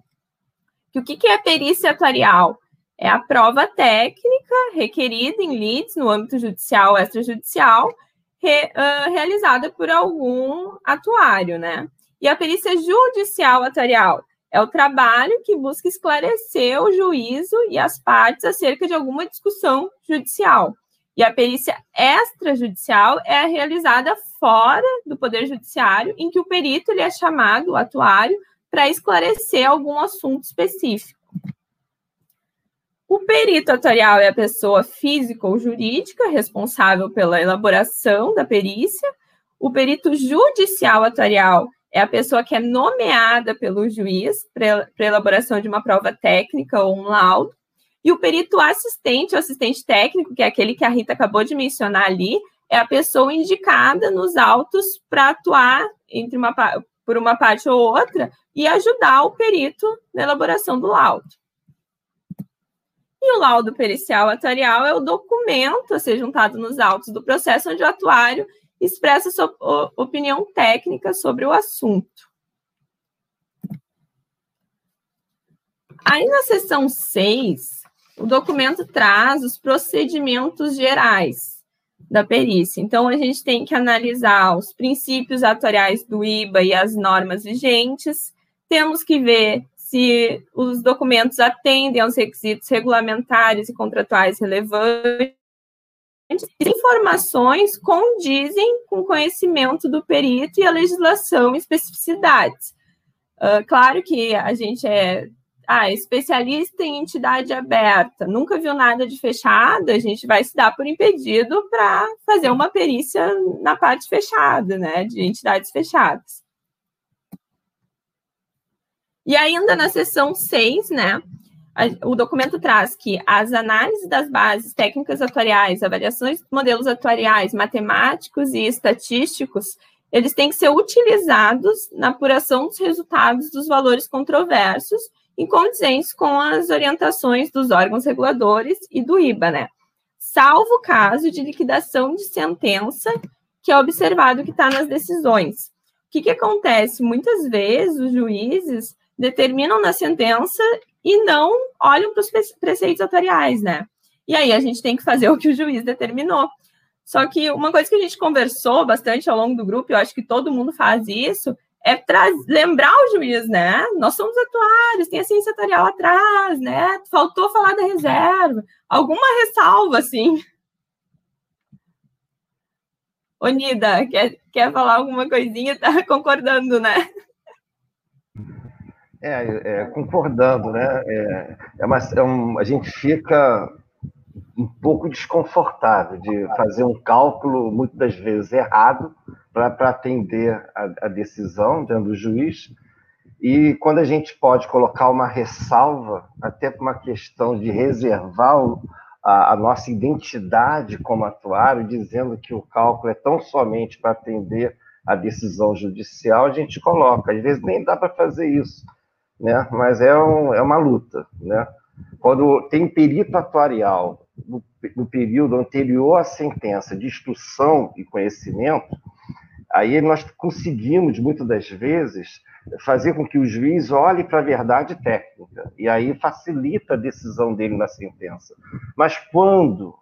O que é perícia atuarial? é a prova técnica requerida em leads no âmbito judicial ou extrajudicial, re, uh, realizada por algum atuário, né? E a perícia judicial atuarial é o trabalho que busca esclarecer o juízo e as partes acerca de alguma discussão judicial. E a perícia extrajudicial é realizada fora do Poder Judiciário, em que o perito ele é chamado, o atuário, para esclarecer algum assunto específico. O perito atuarial é a pessoa física ou jurídica responsável pela elaboração da perícia. O perito judicial atuarial é a pessoa que é nomeada pelo juiz para elaboração de uma prova técnica ou um laudo. E o perito assistente, o assistente técnico, que é aquele que a Rita acabou de mencionar ali, é a pessoa indicada nos autos para atuar entre uma, por uma parte ou outra e ajudar o perito na elaboração do laudo. E o laudo pericial atuarial é o documento a ser juntado nos autos do processo onde o atuário expressa sua opinião técnica sobre o assunto. Aí na seção 6, o documento traz os procedimentos gerais da perícia. Então, a gente tem que analisar os princípios atuariais do IBA e as normas vigentes, temos que ver se os documentos atendem aos requisitos regulamentares e contratuais relevantes, informações condizem com o conhecimento do perito e a legislação e especificidades. Uh, claro que a gente é ah, especialista em entidade aberta, nunca viu nada de fechada, a gente vai se dar por impedido para fazer uma perícia na parte fechada, né, de entidades fechadas. E ainda na seção 6, né, o documento traz que as análises das bases técnicas atuariais, avaliações de modelos atuariais, matemáticos e estatísticos, eles têm que ser utilizados na apuração dos resultados dos valores controversos em condizentes com as orientações dos órgãos reguladores e do IBA, né? Salvo o caso de liquidação de sentença, que é observado que está nas decisões. O que, que acontece? Muitas vezes os juízes determinam na sentença e não olham para os preceitos atuariais, né? E aí a gente tem que fazer o que o juiz determinou. Só que uma coisa que a gente conversou bastante ao longo do grupo, eu acho que todo mundo faz isso, é lembrar o juiz, né? Nós somos atuários, tem a ciência atuarial atrás, né? Faltou falar da reserva. Alguma ressalva, assim. Onida, quer, quer falar alguma coisinha? Tá concordando, né? É, é, concordando, né? É, é, uma, é um, a gente fica um pouco desconfortável de fazer um cálculo, muitas das vezes errado, para atender a, a, decisão do juiz. E quando a gente pode colocar uma ressalva, até por uma questão de reservar a, a, nossa identidade como atuário, dizendo que o cálculo é tão somente para atender a decisão judicial, a gente coloca. Às vezes nem dá para fazer isso, né? mas é, um, é uma luta. Né? Quando tem perito atuarial no, no período anterior à sentença de instrução e conhecimento, aí nós conseguimos, muitas das vezes, fazer com que o juiz olhe para a verdade técnica, e aí facilita a decisão dele na sentença. Mas quando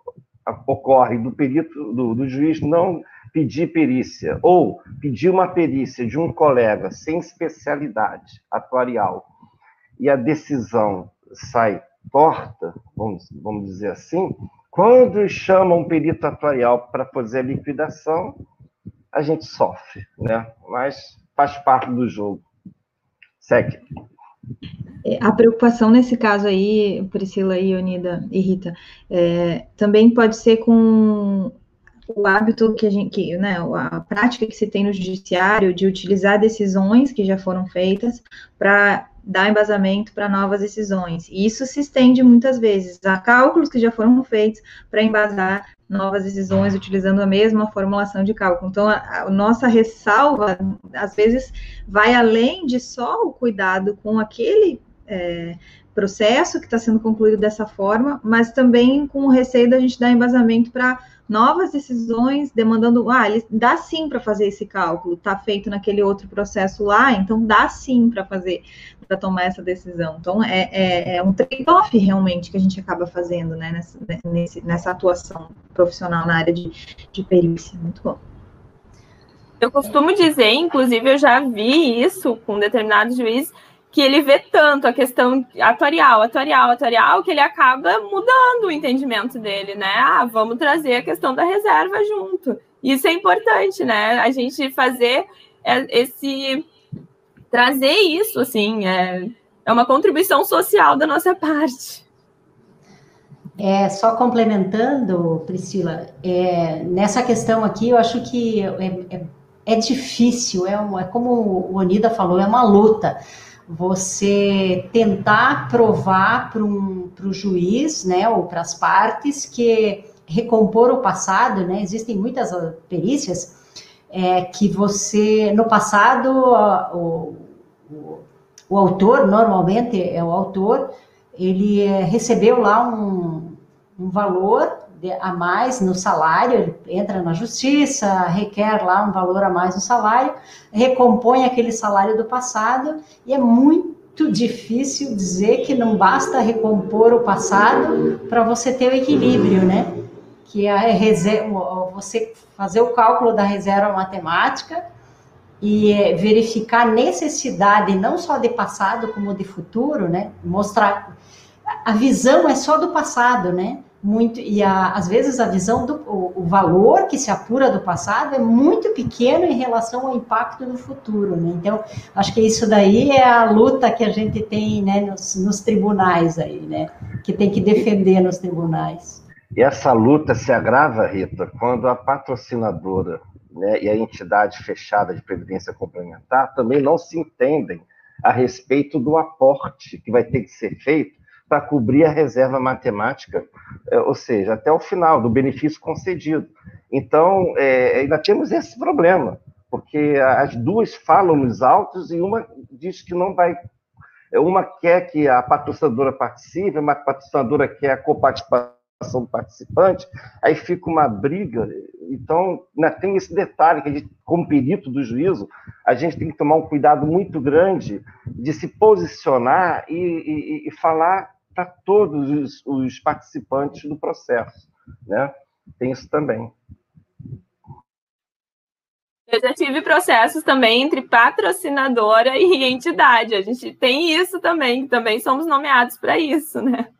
ocorre do perito, do, do juiz não pedir perícia, ou pedir uma perícia de um colega sem especialidade atuarial, e a decisão sai torta, vamos, vamos dizer assim, quando chamam um perito atuarial para fazer a liquidação, a gente sofre, né? Mas faz parte do jogo. Segue. É, a preocupação nesse caso aí, Priscila e Unida e Rita, é, também pode ser com o hábito que a gente, que, né, a prática que se tem no judiciário de utilizar decisões que já foram feitas para dar embasamento para novas decisões. E isso se estende muitas vezes a cálculos que já foram feitos para embasar novas decisões utilizando a mesma formulação de cálculo. Então, a, a, nossa ressalva, às vezes, vai além de só o cuidado com aquele é, processo que está sendo concluído dessa forma, mas também com o receio da gente dar embasamento para novas decisões, demandando, ah, ele dá sim para fazer esse cálculo, está feito naquele outro processo lá, então dá sim para fazer, para tomar essa decisão. Então, é, é, é um trade-off realmente que a gente acaba fazendo, né, nessa, nesse, nessa atuação profissional na área de, de perícia. Muito bom. Eu costumo dizer, inclusive, eu já vi isso com determinados juízes, que ele vê tanto a questão atuarial, atuarial, atuarial, que ele acaba mudando o entendimento dele, né? Ah, vamos trazer a questão da reserva junto. Isso é importante, né? A gente fazer é, esse trazer isso, assim, é, é uma contribuição social da nossa parte. É, só complementando, Priscila, é, nessa questão aqui, eu acho que é, é, é difícil, é, é como o Onida falou, é uma luta você tentar provar para um, o juiz, né, ou para as partes que recompor o passado, né, existem muitas perícias é, que você, no passado, o, o, o, autor, normalmente é o autor, ele é, recebeu lá um, um valor a mais no salário, ele entra na justiça, requer lá um valor a mais no salário, recompõe aquele salário do passado, e é muito difícil dizer que não basta recompor o passado para você ter o equilíbrio, né? Que é reserva, você fazer o cálculo da reserva matemática e é, verificar a necessidade não só de passado como de futuro, né? Mostrar a visão é só do passado, né? Muito e a, às vezes a visão do o, o, valor que se apura do passado é muito pequeno em relação ao impacto do futuro, né? Então acho que isso daí é a luta que a gente tem, né, nos, nos tribunais aí, né? Que tem que defender nos tribunais. E essa luta se agrava, Rita, quando a patrocinadora né, e a entidade fechada de previdência complementar também não se entendem a respeito do aporte que vai ter que ser feito para cobrir a reserva matemática, é, ou seja, até o final do benefício concedido. Então, é, ainda temos esse problema, porque as duas falam nos autos e uma diz que não vai. Uma quer que a patrocinadora participe, uma patrocinadora quer a coparticipação do participante, aí fica uma briga. Então, tem esse detalhe que a gente, como perito do juízo, a gente tem que tomar um cuidado muito grande de se posicionar e, e, e falar para todos os, os, participantes do processo, né? Tem isso também. Eu já tive processos também entre patrocinadora e entidade. A gente tem isso também, também somos nomeados para isso, né?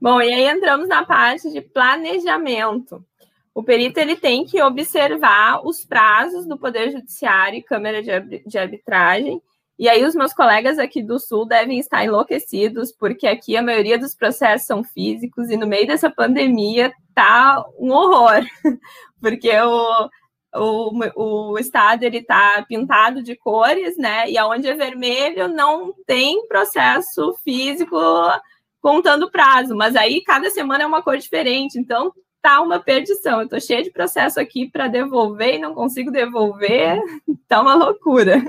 Bom, e aí entramos na parte de planejamento. O perito ele tem que observar os prazos do Poder Judiciário e Câmara de Arbitragem e aí os meus colegas aqui do Sul devem estar enlouquecidos, porque aqui a maioria dos processos são físicos e no meio dessa pandemia tá um horror, porque o, o, o estado ele está pintado de cores, né? E aonde é vermelho não tem processo físico contando prazo, mas aí cada semana é uma cor diferente, então tá uma perdição. Eu tô cheia de processo aqui para devolver e não consigo devolver, tá uma loucura.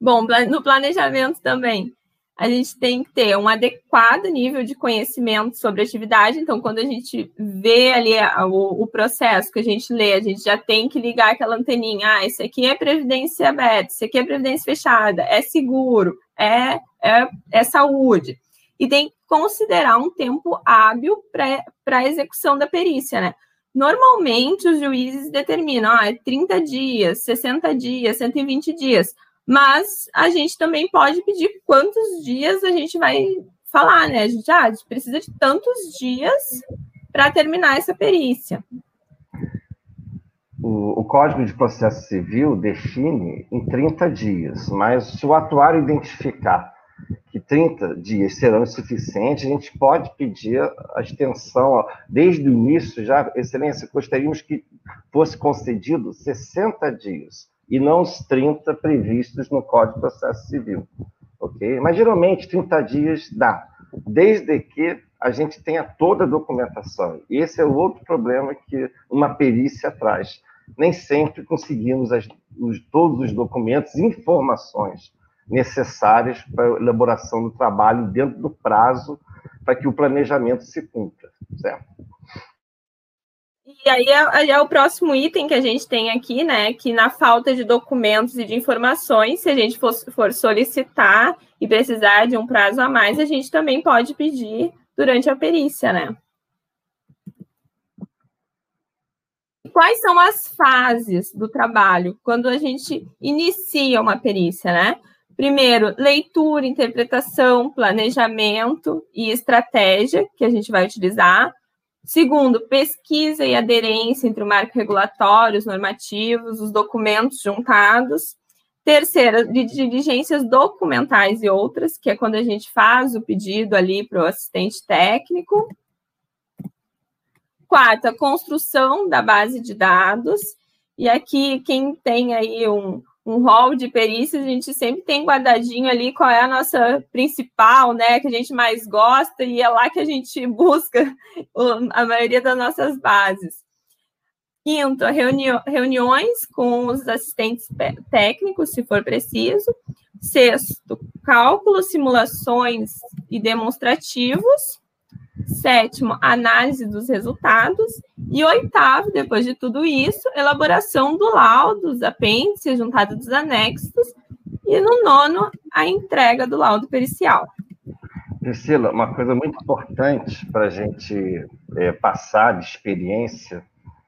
Bom, no planejamento também, a gente tem que ter um adequado nível de conhecimento sobre a atividade. Então, quando a gente vê ali o, o, processo que a gente lê, a gente já tem que ligar aquela anteninha. Ah, isso aqui é previdência aberta, isso aqui é previdência fechada, é seguro, é, é, é saúde. E tem que considerar um tempo hábil para a execução da perícia, né? Normalmente, os juízes determinam, ah, 30 é dias, 60 dias, 120 dias mas a gente também pode pedir quantos dias a gente vai falar, né? A gente, ah, a gente precisa de tantos dias para terminar essa perícia. O, o, Código de Processo Civil define em 30 dias, mas se o atuário identificar que 30 dias serão insuficientes, a gente pode pedir a extensão, desde o início, já, Excelência, gostaríamos que fosse concedido 60 dias e não os 30 previstos no Código de Processo Civil. Ok? Mas geralmente 30 dias dá, desde que a gente tenha toda a documentação. E esse é o outro problema que uma perícia traz. Nem sempre conseguimos as, os, todos os documentos e informações necessárias para a elaboração do trabalho dentro do prazo para que o planejamento se cumpra, certo? E aí é, é, o próximo item que a gente tem aqui, né? Que na falta de documentos e de informações, se a gente for, for solicitar e precisar de um prazo a mais, a gente também pode pedir durante a perícia, né? Quais são as fases do trabalho quando a gente inicia uma perícia, né? Primeiro, leitura, interpretação, planejamento e estratégia que a gente vai utilizar. Segundo, pesquisa e aderência entre o marco regulatório, os normativos, os documentos juntados. Terceira, de diligências documentais e outras, que é quando a gente faz o pedido ali para o assistente técnico. Quarta, construção da base de dados. E aqui, quem tem aí um, um hall de perícias, a gente sempre tem guardadinho ali qual é a nossa principal, né, que a gente mais gosta, e é lá que a gente busca a maioria das nossas bases. Quinto, reuni reuniões com os assistentes técnicos, se for preciso. Sexto, cálculos, simulações e demonstrativos. Sétimo, análise dos resultados. E oitavo, depois de tudo isso, elaboração do laudo, dos apêndices, juntado dos anexos. E no nono, a entrega do laudo pericial. Priscila, uma coisa muito importante para a gente é, passar de experiência,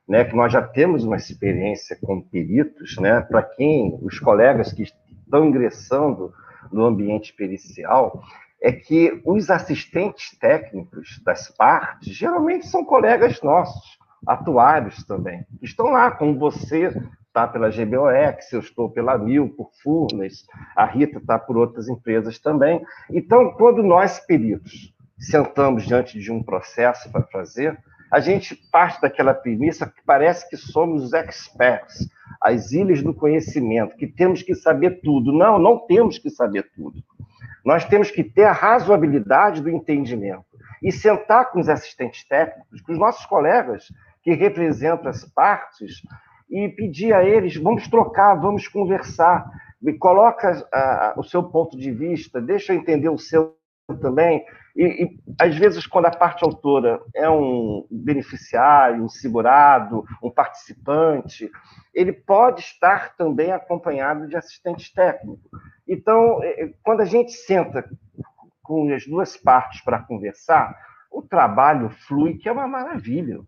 né, que nós já temos uma experiência com peritos, né, para quem, os colegas que estão ingressando no ambiente pericial, é que os assistentes técnicos das partes geralmente são colegas nossos, atuários também, que estão lá, como você está pela GBOX, eu estou pela Mil, por Furnas, a Rita está por outras empresas também. Então, quando nós, peritos, sentamos diante de um processo para fazer, a gente parte daquela premissa que parece que somos os experts, as ilhas do conhecimento, que temos que saber tudo. Não, não temos que saber tudo. Nós temos que ter a razoabilidade do entendimento e sentar com os assistentes técnicos, com os nossos colegas que representam as partes, e pedir a eles: vamos trocar, vamos conversar, me coloca uh, o seu ponto de vista, deixa eu entender o seu também. E, e, às vezes, quando a parte autora é um beneficiário, um segurado, um participante, ele pode estar também acompanhado de assistente técnico. Então, é, é, quando a gente senta com as duas partes para conversar, o trabalho flui, que é uma maravilha.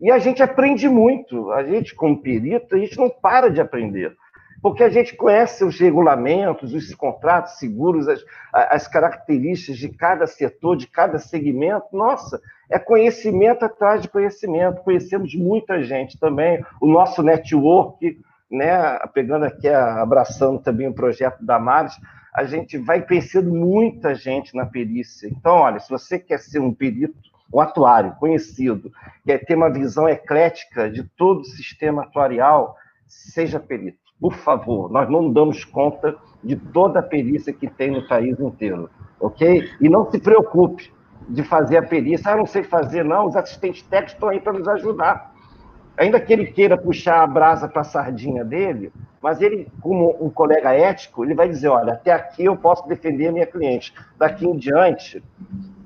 E a gente aprende muito. A gente, como perito, a gente não para de aprender. Porque a gente conhece os regulamentos, os contratos, seguros, as, as características de cada setor, de cada segmento. Nossa, é conhecimento atrás de conhecimento. Conhecemos muita gente também. O nosso network né, pegando aqui, abraçando também o projeto da Maris, a gente vai conhecendo muita gente na perícia. Então, olha, se você quer ser um perito um atuário conhecido, que é ter uma visão eclética de todo o sistema atuarial, seja perito. Por favor, nós não damos conta de toda a perícia que tem no país inteiro, ok? E não se preocupe de fazer a perícia. Ah, não sei fazer, não, os assistentes técnicos estão aí para nos ajudar ainda que ele queira puxar a brasa para a sardinha dele, mas ele, como um colega ético, ele vai dizer, olha, até aqui eu posso defender a minha cliente, daqui em diante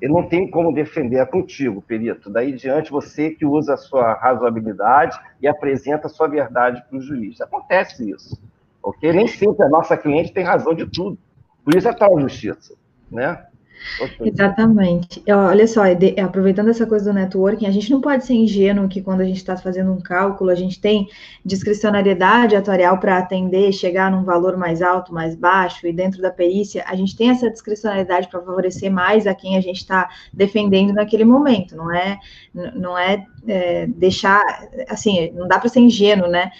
eu não tenho como defender, é contigo, perito. Daí diante você que usa a sua razoabilidade e apresenta a sua verdade para o juiz. Acontece isso, ok? Nem sempre a nossa cliente tem razão de tudo. Por isso é tal justiça, né? Exatamente. Olha só, aproveitando essa coisa do networking, a gente não pode ser ingênuo que quando a gente está fazendo um cálculo, a gente tem discricionariedade atuarial para atender, chegar num valor mais alto, mais baixo, e dentro da perícia, a gente tem essa discricionariedade para favorecer mais a quem a gente está defendendo naquele momento, não é, não é, é deixar, assim, não dá para ser ingênuo, né?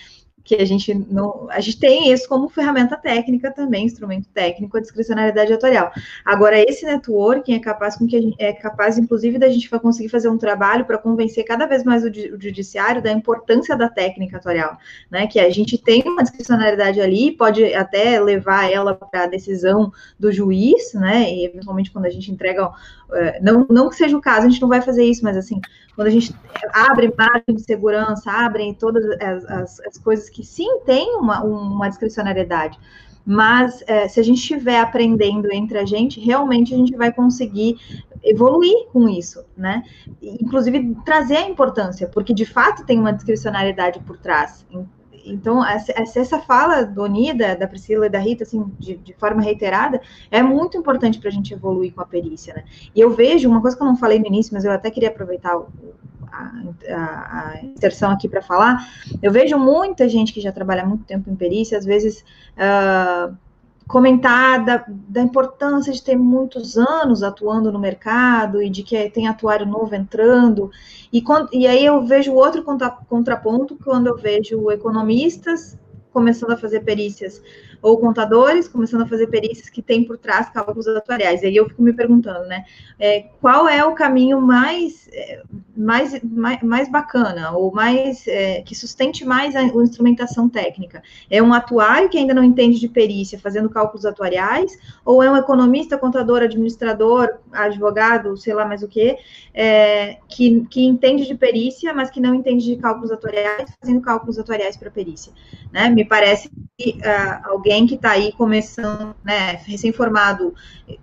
Que a gente não. A gente tem isso como ferramenta técnica também, instrumento técnico, a discricionariedade atorial. Agora, esse networking é capaz com que gente, é capaz, inclusive, da gente conseguir fazer um trabalho para convencer cada vez mais o, o, judiciário da importância da técnica atorial, né? Que a gente tem uma discricionariedade ali, pode até levar ela para a decisão do juiz, né? E eventualmente quando a gente entrega é, não, não que seja o caso, a gente não vai fazer isso, mas assim, quando a gente abre margem de segurança, abrem todas as, as, as coisas que sim tem uma, uma discricionariedade, mas é, se a gente estiver aprendendo entre a gente, realmente a gente vai conseguir evoluir com isso, né? Inclusive trazer a importância, porque de fato tem uma discricionariedade por trás. Então, essa, fala do Onida, da Priscila e da Rita, assim, de, de forma reiterada, é muito importante para a gente evoluir com a perícia, né? E eu vejo, uma coisa que eu não falei no início, mas eu até queria aproveitar a, a, a, inserção aqui para falar, eu vejo muita gente que já trabalha muito tempo em perícia, às vezes uh, comentar da, da, importância de ter muitos anos atuando no mercado e de que tem atuário novo entrando. E, e aí eu vejo outro contra, contraponto quando eu vejo economistas começando a fazer perícias ou contadores começando a fazer perícias que tem por trás cálculos atuariais. E aí eu fico me perguntando, né, é, qual é o caminho mais, é, mais, mais, mais bacana, ou mais, é, que sustente mais a, a, instrumentação técnica? É um atuário que ainda não entende de perícia fazendo cálculos atuariais, ou é um economista, contador, administrador, advogado, sei lá mais o que, é, que, que entende de perícia, mas que não entende de cálculos atuariais, fazendo cálculos atuariais para perícia? Né? Me parece que uh, alguém alguém que está aí começando, né, recém-formado,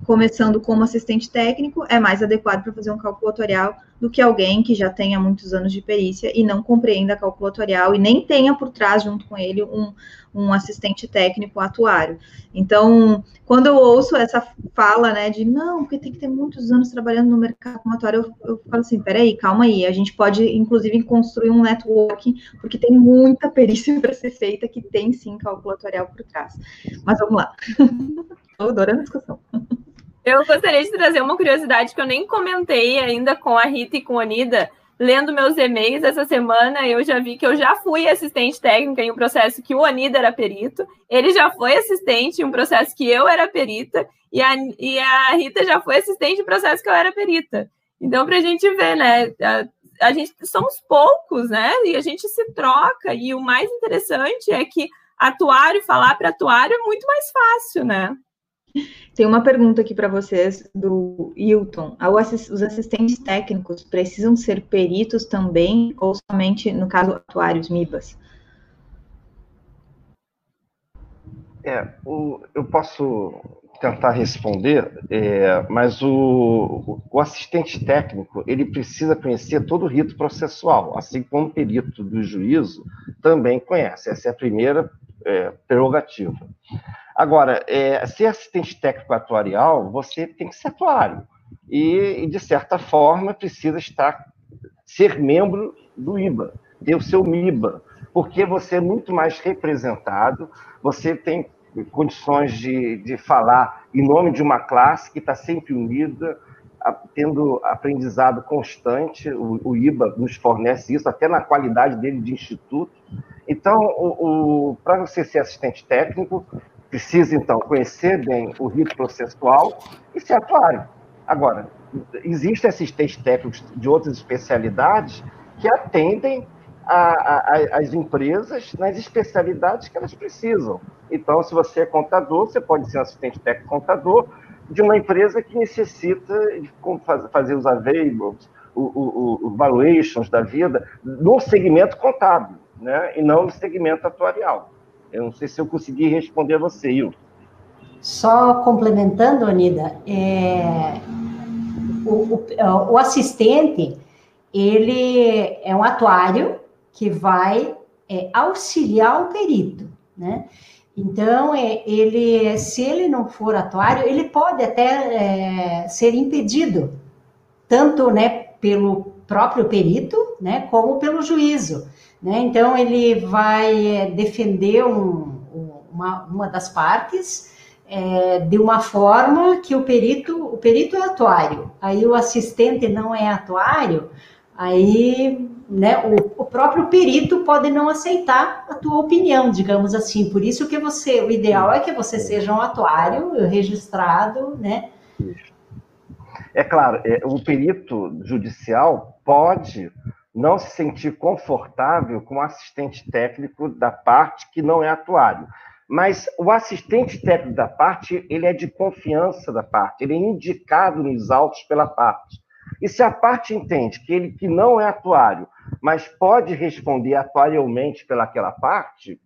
começando como assistente técnico, é mais adequado para fazer um cálculo atuarial do que alguém que já tenha muitos anos de perícia e não compreenda cálculo atuarial e nem tenha por trás, junto com ele, um, um assistente técnico atuário. Então, quando eu ouço essa fala, né, de não, porque tem que ter muitos anos trabalhando no mercado como atuário, eu, eu falo assim, peraí, calma aí, a gente pode, inclusive, construir um networking, porque tem muita perícia para ser feita que tem, sim, cálculo atuarial por trás. Mas vamos lá. Estou adorando a discussão. Eu gostaria de trazer uma curiosidade que eu nem comentei ainda com a Rita e com a Anida, lendo meus e-mails essa semana, eu já vi que eu já fui assistente técnica em um processo que o Anida era perito, ele já foi assistente em um processo que eu era perita, e a, e a Rita já foi assistente em um processo que eu era perita. Então, para a gente ver, né? A, a gente somos poucos, né? E a gente se troca, e o mais interessante é que atuário, falar para atuário é muito mais fácil, né? Tem uma pergunta aqui para vocês do Hilton. Os assistentes técnicos precisam ser peritos também ou somente, no caso, atuários, MIBAs? É, o, eu posso tentar responder, é, mas o, o, assistente técnico ele precisa conhecer todo o rito processual, assim como o perito do juízo também conhece. Essa é a primeira é, prerrogativa. Agora, é, ser assistente técnico atuarial, você tem que ser atuário. E, e, de certa forma, precisa estar ser membro do IBA, ter o seu MIBA, porque você é muito mais representado, você tem condições de, de falar em nome de uma classe que está sempre unida, tendo aprendizado constante, o, o, IBA nos fornece isso, até na qualidade dele de instituto. Então, o, o para você ser assistente técnico, Precisa, então, conhecer bem o rito processual e ser atuário. Agora, existem assistentes técnicos de outras especialidades que atendem a, a, as empresas nas especialidades que elas precisam. Então, se você é contador, você pode ser um assistente técnico contador de uma empresa que necessita fazer os available, os valuations da vida no segmento contábil, né? e não no segmento atuarial. Eu não sei se eu consegui responder a você, Hilton. Só complementando, Anida, é, o, o, o assistente, ele é um atuário que vai é, auxiliar o perito, né? Então, é, ele, se ele não for atuário, ele pode até é, ser impedido, tanto, né, pelo próprio perito, né, como pelo juízo, né? Então, ele vai é, defender um, uma, uma das partes é, de uma forma que o perito, o perito é atuário, aí o assistente não é atuário, aí né, o, o, próprio perito pode não aceitar a tua opinião, digamos assim. Por isso que você, o ideal é que você seja um atuário registrado, né? É claro, é, o perito judicial pode não se sentir confortável com o assistente técnico da parte que não é atuário. Mas o assistente técnico da parte, ele é de confiança da parte, ele é indicado nos autos pela parte. E se a parte entende que ele que não é atuário, mas pode responder atuarialmente pelaquela parte,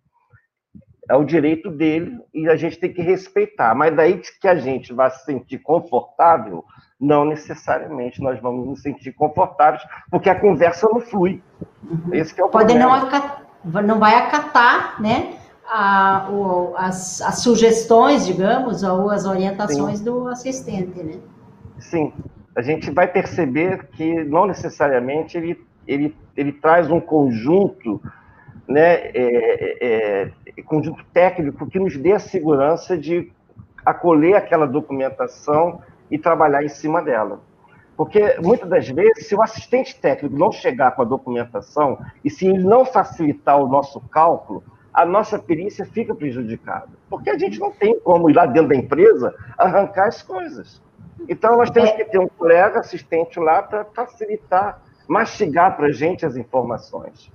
é o direito dele e a gente tem que respeitar. Mas daí que a gente vai se sentir confortável, não necessariamente nós vamos nos sentir confortáveis, porque a conversa não flui. Uhum. Esse é o pode problema. não acatar, não vai acatar, né? A, o, as, as, sugestões, digamos, ou as orientações Sim. do assistente, né? Sim, a gente vai perceber que não necessariamente ele, ele, ele traz um conjunto, né, é, é, conjunto técnico que nos dê a segurança de acolher aquela documentação e trabalhar em cima dela. Porque muitas das vezes, se o assistente técnico não chegar com a documentação e se ele não facilitar o nosso cálculo, a nossa perícia fica prejudicada. Porque a gente não tem como ir lá dentro da empresa arrancar as coisas. Então, nós temos é. que ter um colega assistente lá para facilitar, mastigar para a gente as informações.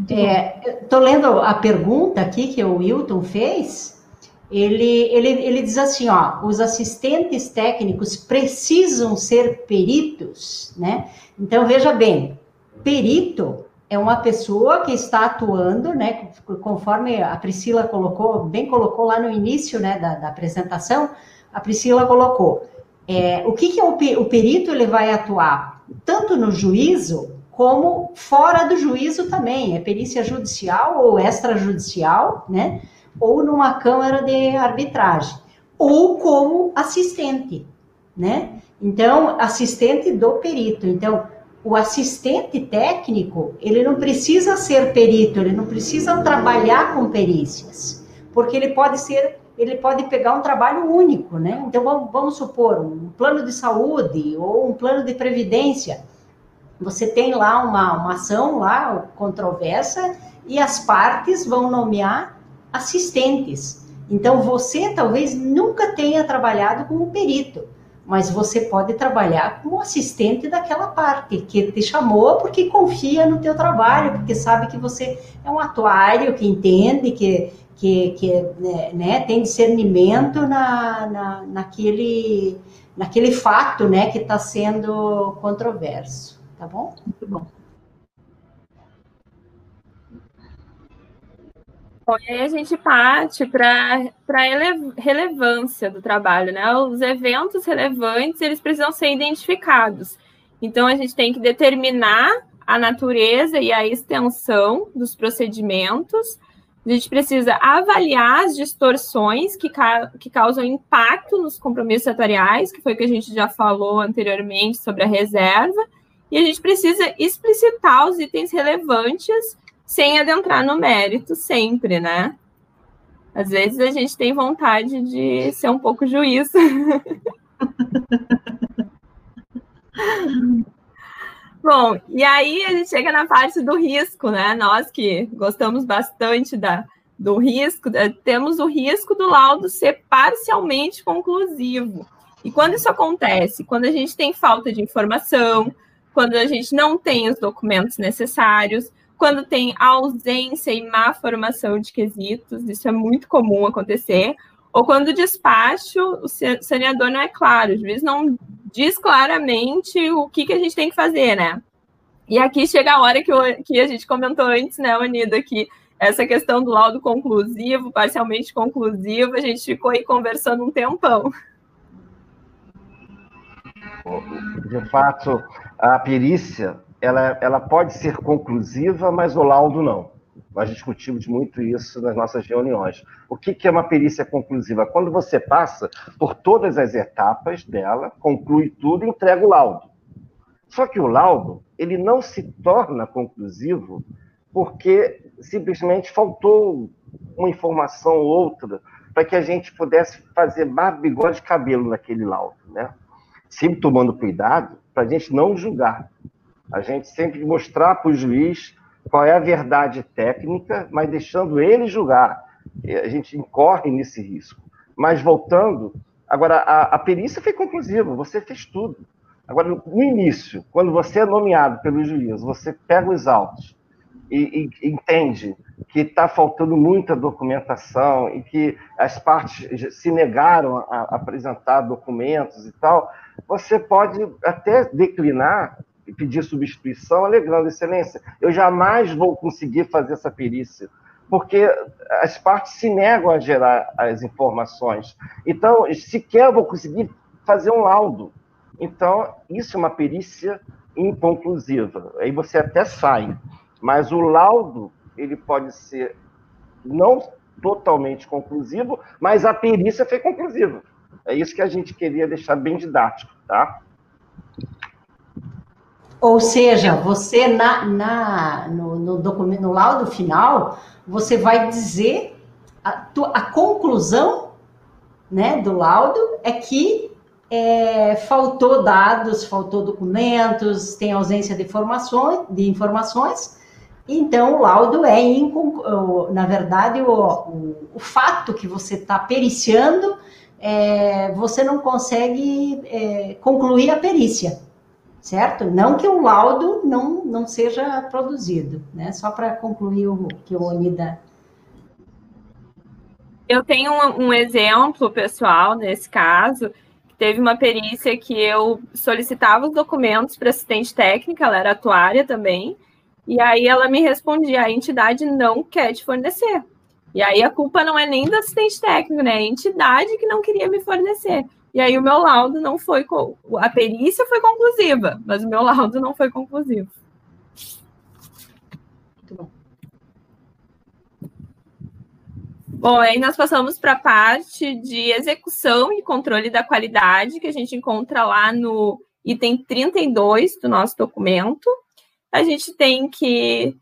Estou é, lendo a pergunta aqui que o Wilton fez. Ele, ele, ele diz assim, ó, os assistentes técnicos precisam ser peritos, né? Então, veja bem, perito é uma pessoa que está atuando, né, conforme a Priscila colocou, bem colocou lá no início, né, da, da apresentação, a Priscila colocou, é, o que, que é o, o perito ele vai atuar? Tanto no juízo, como fora do juízo também, é perícia judicial ou extrajudicial, né? Ou numa câmara de arbitragem, ou como assistente, né? Então, assistente do perito. Então, o assistente técnico, ele não precisa ser perito, ele não precisa trabalhar com perícias, porque ele pode ser ele pode pegar um trabalho único, né? Então, vamos, vamos supor, um plano de saúde ou um plano de previdência. Você tem lá uma, uma ação lá, controversa, e as partes vão nomear assistentes. Então, você talvez nunca tenha trabalhado como perito, mas você pode trabalhar como assistente daquela parte que te chamou porque confia no teu trabalho, porque sabe que você é um atuário que entende, que que, que né, né, tem discernimento na, na, naquele, naquele fato né, que está sendo controverso. Tá bom? Muito bom. Bom, e aí a gente parte para a relevância do trabalho, né? Os eventos relevantes, eles precisam ser identificados. Então, a gente tem que determinar a natureza e a extensão dos procedimentos, a gente precisa avaliar as distorções que, ca que causam impacto nos compromissos atuariais, que foi o que a gente já falou anteriormente sobre a reserva, e a gente precisa explicitar os itens relevantes sem adentrar no mérito sempre, né? Às vezes a gente tem vontade de ser um pouco juiz. Bom, e aí a gente chega na parte do risco, né? Nós que gostamos bastante da, do risco, temos o risco do laudo ser parcialmente conclusivo. E quando isso acontece, quando a gente tem falta de informação, quando a gente não tem os documentos necessários, quando tem ausência e má formação de quesitos, isso é muito comum acontecer, ou quando o despacho, o saneador não é claro, o juiz não diz claramente o que, que a gente tem que fazer, né? E aqui chega a hora que, eu, que a gente comentou antes, né, Anida, que essa questão do laudo conclusivo, parcialmente conclusivo, a gente ficou aí conversando um tempão. De fato, a perícia ela, ela pode ser conclusiva, mas o laudo não. Nós discutimos muito isso nas nossas reuniões. O que, é uma perícia conclusiva? Quando você passa por todas as etapas dela, conclui tudo e entrega o laudo. Só que o laudo ele não se torna conclusivo porque simplesmente faltou uma informação ou outra para que a gente pudesse fazer barba, bigode de cabelo naquele laudo, né? Sempre tomando cuidado para a gente não julgar. A gente sempre mostrar para o juiz qual é a verdade técnica, mas deixando ele julgar. A gente incorre nesse risco. Mas voltando, agora a, a perícia foi conclusiva, você fez tudo. Agora, no início, quando você é nomeado pelo juiz, você pega os autos e, e entende que está faltando muita documentação e que as partes se negaram a, apresentar documentos e tal, você pode até declinar pedir substituição, alegando, excelência, eu jamais vou conseguir fazer essa perícia, porque as partes se negam a gerar as informações. Então, sequer vou conseguir fazer um laudo. Então, isso é uma perícia inconclusiva. Aí você até sai, mas o laudo ele pode ser não totalmente conclusivo, mas a perícia foi conclusiva. É isso que a gente queria deixar bem didático, tá? Ou seja, você na, na no, no, documento, no laudo final, você vai dizer a, a conclusão né, do laudo é que é, faltou dados, faltou documentos, tem ausência de informações, de informações. Então, o laudo é, na verdade, o, o, o fato que você está periciando, é, você não consegue é, concluir a perícia certo? Não que o laudo não, não seja produzido, né? Só para concluir o que o Anida. Eu tenho um, um, exemplo pessoal nesse caso. Teve uma perícia que eu solicitava os documentos para assistente técnica, ela era atuária também, e aí ela me respondia: a entidade não quer te fornecer. E aí a culpa não é nem do assistente técnico, né? É a entidade que não queria me fornecer. E aí o meu laudo não foi. A perícia foi conclusiva, mas o meu laudo não foi conclusivo. Muito bom. Bom, aí nós passamos para a parte de execução e controle da qualidade, que a gente encontra lá no item 32 do nosso documento. A gente tem que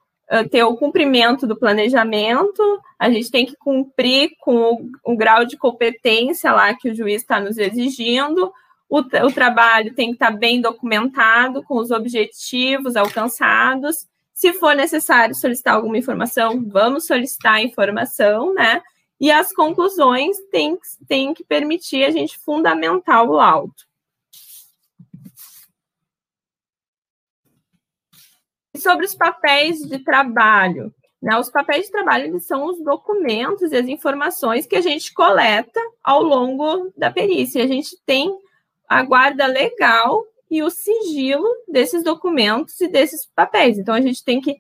ter o cumprimento do planejamento, a gente tem que cumprir com o, o grau de competência lá que o juiz está nos exigindo, o, o, trabalho tem que estar tá bem documentado, com os objetivos alcançados. Se for necessário solicitar alguma informação, vamos solicitar a informação, né? E as conclusões têm, têm que permitir a gente fundamentar o laudo. Sobre os papéis de trabalho. Né? Os papéis de trabalho eles são os documentos e as informações que a gente coleta ao longo da perícia. A gente tem a guarda legal e o sigilo desses documentos e desses papéis. Então, a gente tem que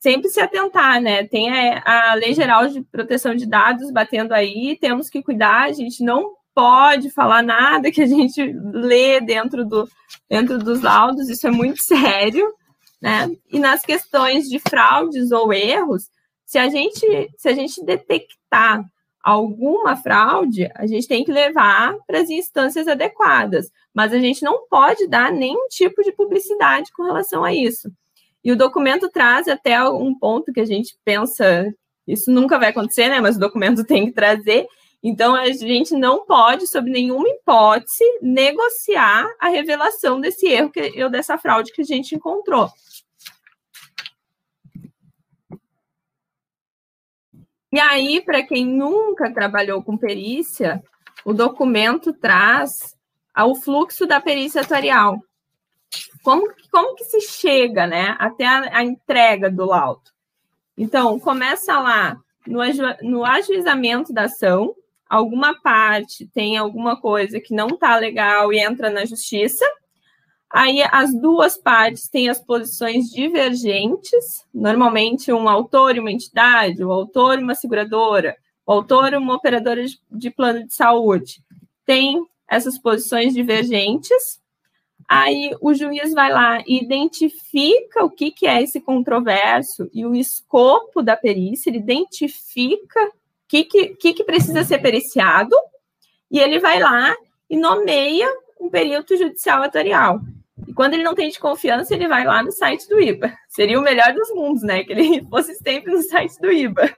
sempre se atentar, né? Tem a, a Lei Geral de Proteção de Dados batendo aí, temos que cuidar, a gente não pode falar nada que a gente lê dentro, do, dentro dos laudos, isso é muito sério. Né? E nas questões de fraudes ou erros, se a gente, se a gente detectar alguma fraude, a gente tem que levar para as instâncias adequadas, mas a gente não pode dar nenhum tipo de publicidade com relação a isso. E o documento traz até um ponto que a gente pensa, isso nunca vai acontecer, né? Mas o documento tem que trazer. Então, a gente não pode, sob nenhuma hipótese, negociar a revelação desse erro que, ou dessa fraude que a gente encontrou. E aí, para quem nunca trabalhou com perícia, o documento traz ao fluxo da perícia atuarial. Como, como que se chega né, até a, a entrega do laudo? Então, começa lá no, no ajuizamento da ação, alguma parte tem alguma coisa que não está legal e entra na justiça, Aí as duas partes têm as posições divergentes, normalmente um autor e uma entidade, o autor e uma seguradora, o autor e uma operadora de, plano de saúde. Tem essas posições divergentes. Aí o juiz vai lá e identifica o que, que é esse controverso e o escopo da perícia, ele identifica o que, que, que, que precisa ser periciado, e ele vai lá e nomeia um perito judicial atuarial. Quando ele não tem de confiança, ele vai lá no site do IBA. Seria o melhor dos mundos, né? Que ele fosse sempre no site do IBA.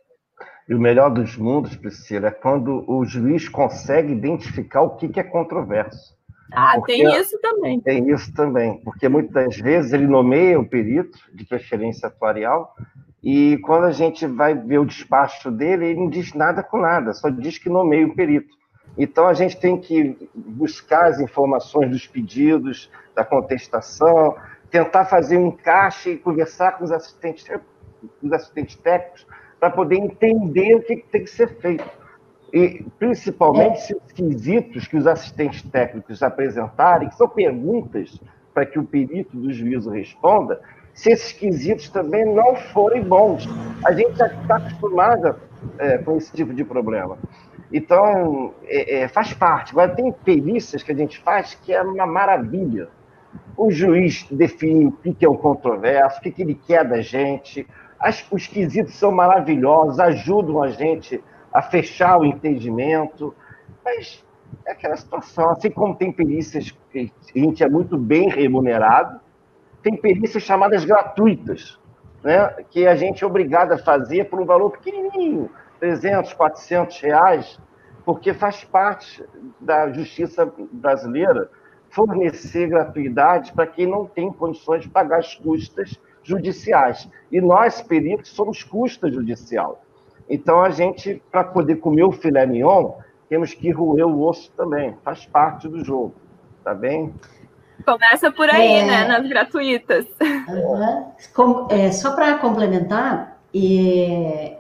E o melhor dos mundos, Priscila, é quando o juiz consegue identificar o que, que é controverso. Ah, porque tem isso também. Tem isso também, porque muitas vezes ele nomeia o perito, de preferência atuarial, e quando a gente vai ver o despacho dele, ele não diz nada com nada, só diz que nomeia o perito. Então a gente tem que buscar as informações dos pedidos, da contestação, tentar fazer um encaixe e conversar com os assistentes, os assistentes técnicos para poder entender o que tem que ser feito. E, principalmente, se os quesitos que os assistentes técnicos apresentarem, que são perguntas para que o perito do juízo responda, se esses quesitos também não forem bons. A gente já está acostumada é, com esse tipo de problema. Então, é, é, faz parte. Agora, tem perícias que a gente faz que é uma maravilha. O juiz define o que é o controverso, o que ele quer da gente. As, os quesitos são maravilhosos, ajudam a gente a fechar o entendimento. Mas é aquela situação. Assim como tem perícias que a gente é muito bem remunerado, tem perícias chamadas gratuitas, né? que a gente é obrigado a fazer por um valor pequenininho 300, 400 reais, porque faz parte da justiça brasileira fornecer gratuidade para quem não tem condições de pagar as custas judiciais. E nós, peritos, somos custa judicial. Então, a gente, para poder comer o filé mignon, temos que roer o osso também. Faz parte do jogo. Tá bem? Começa por aí, é... né? Nas gratuitas. Uhum. Com, é, só para complementar, e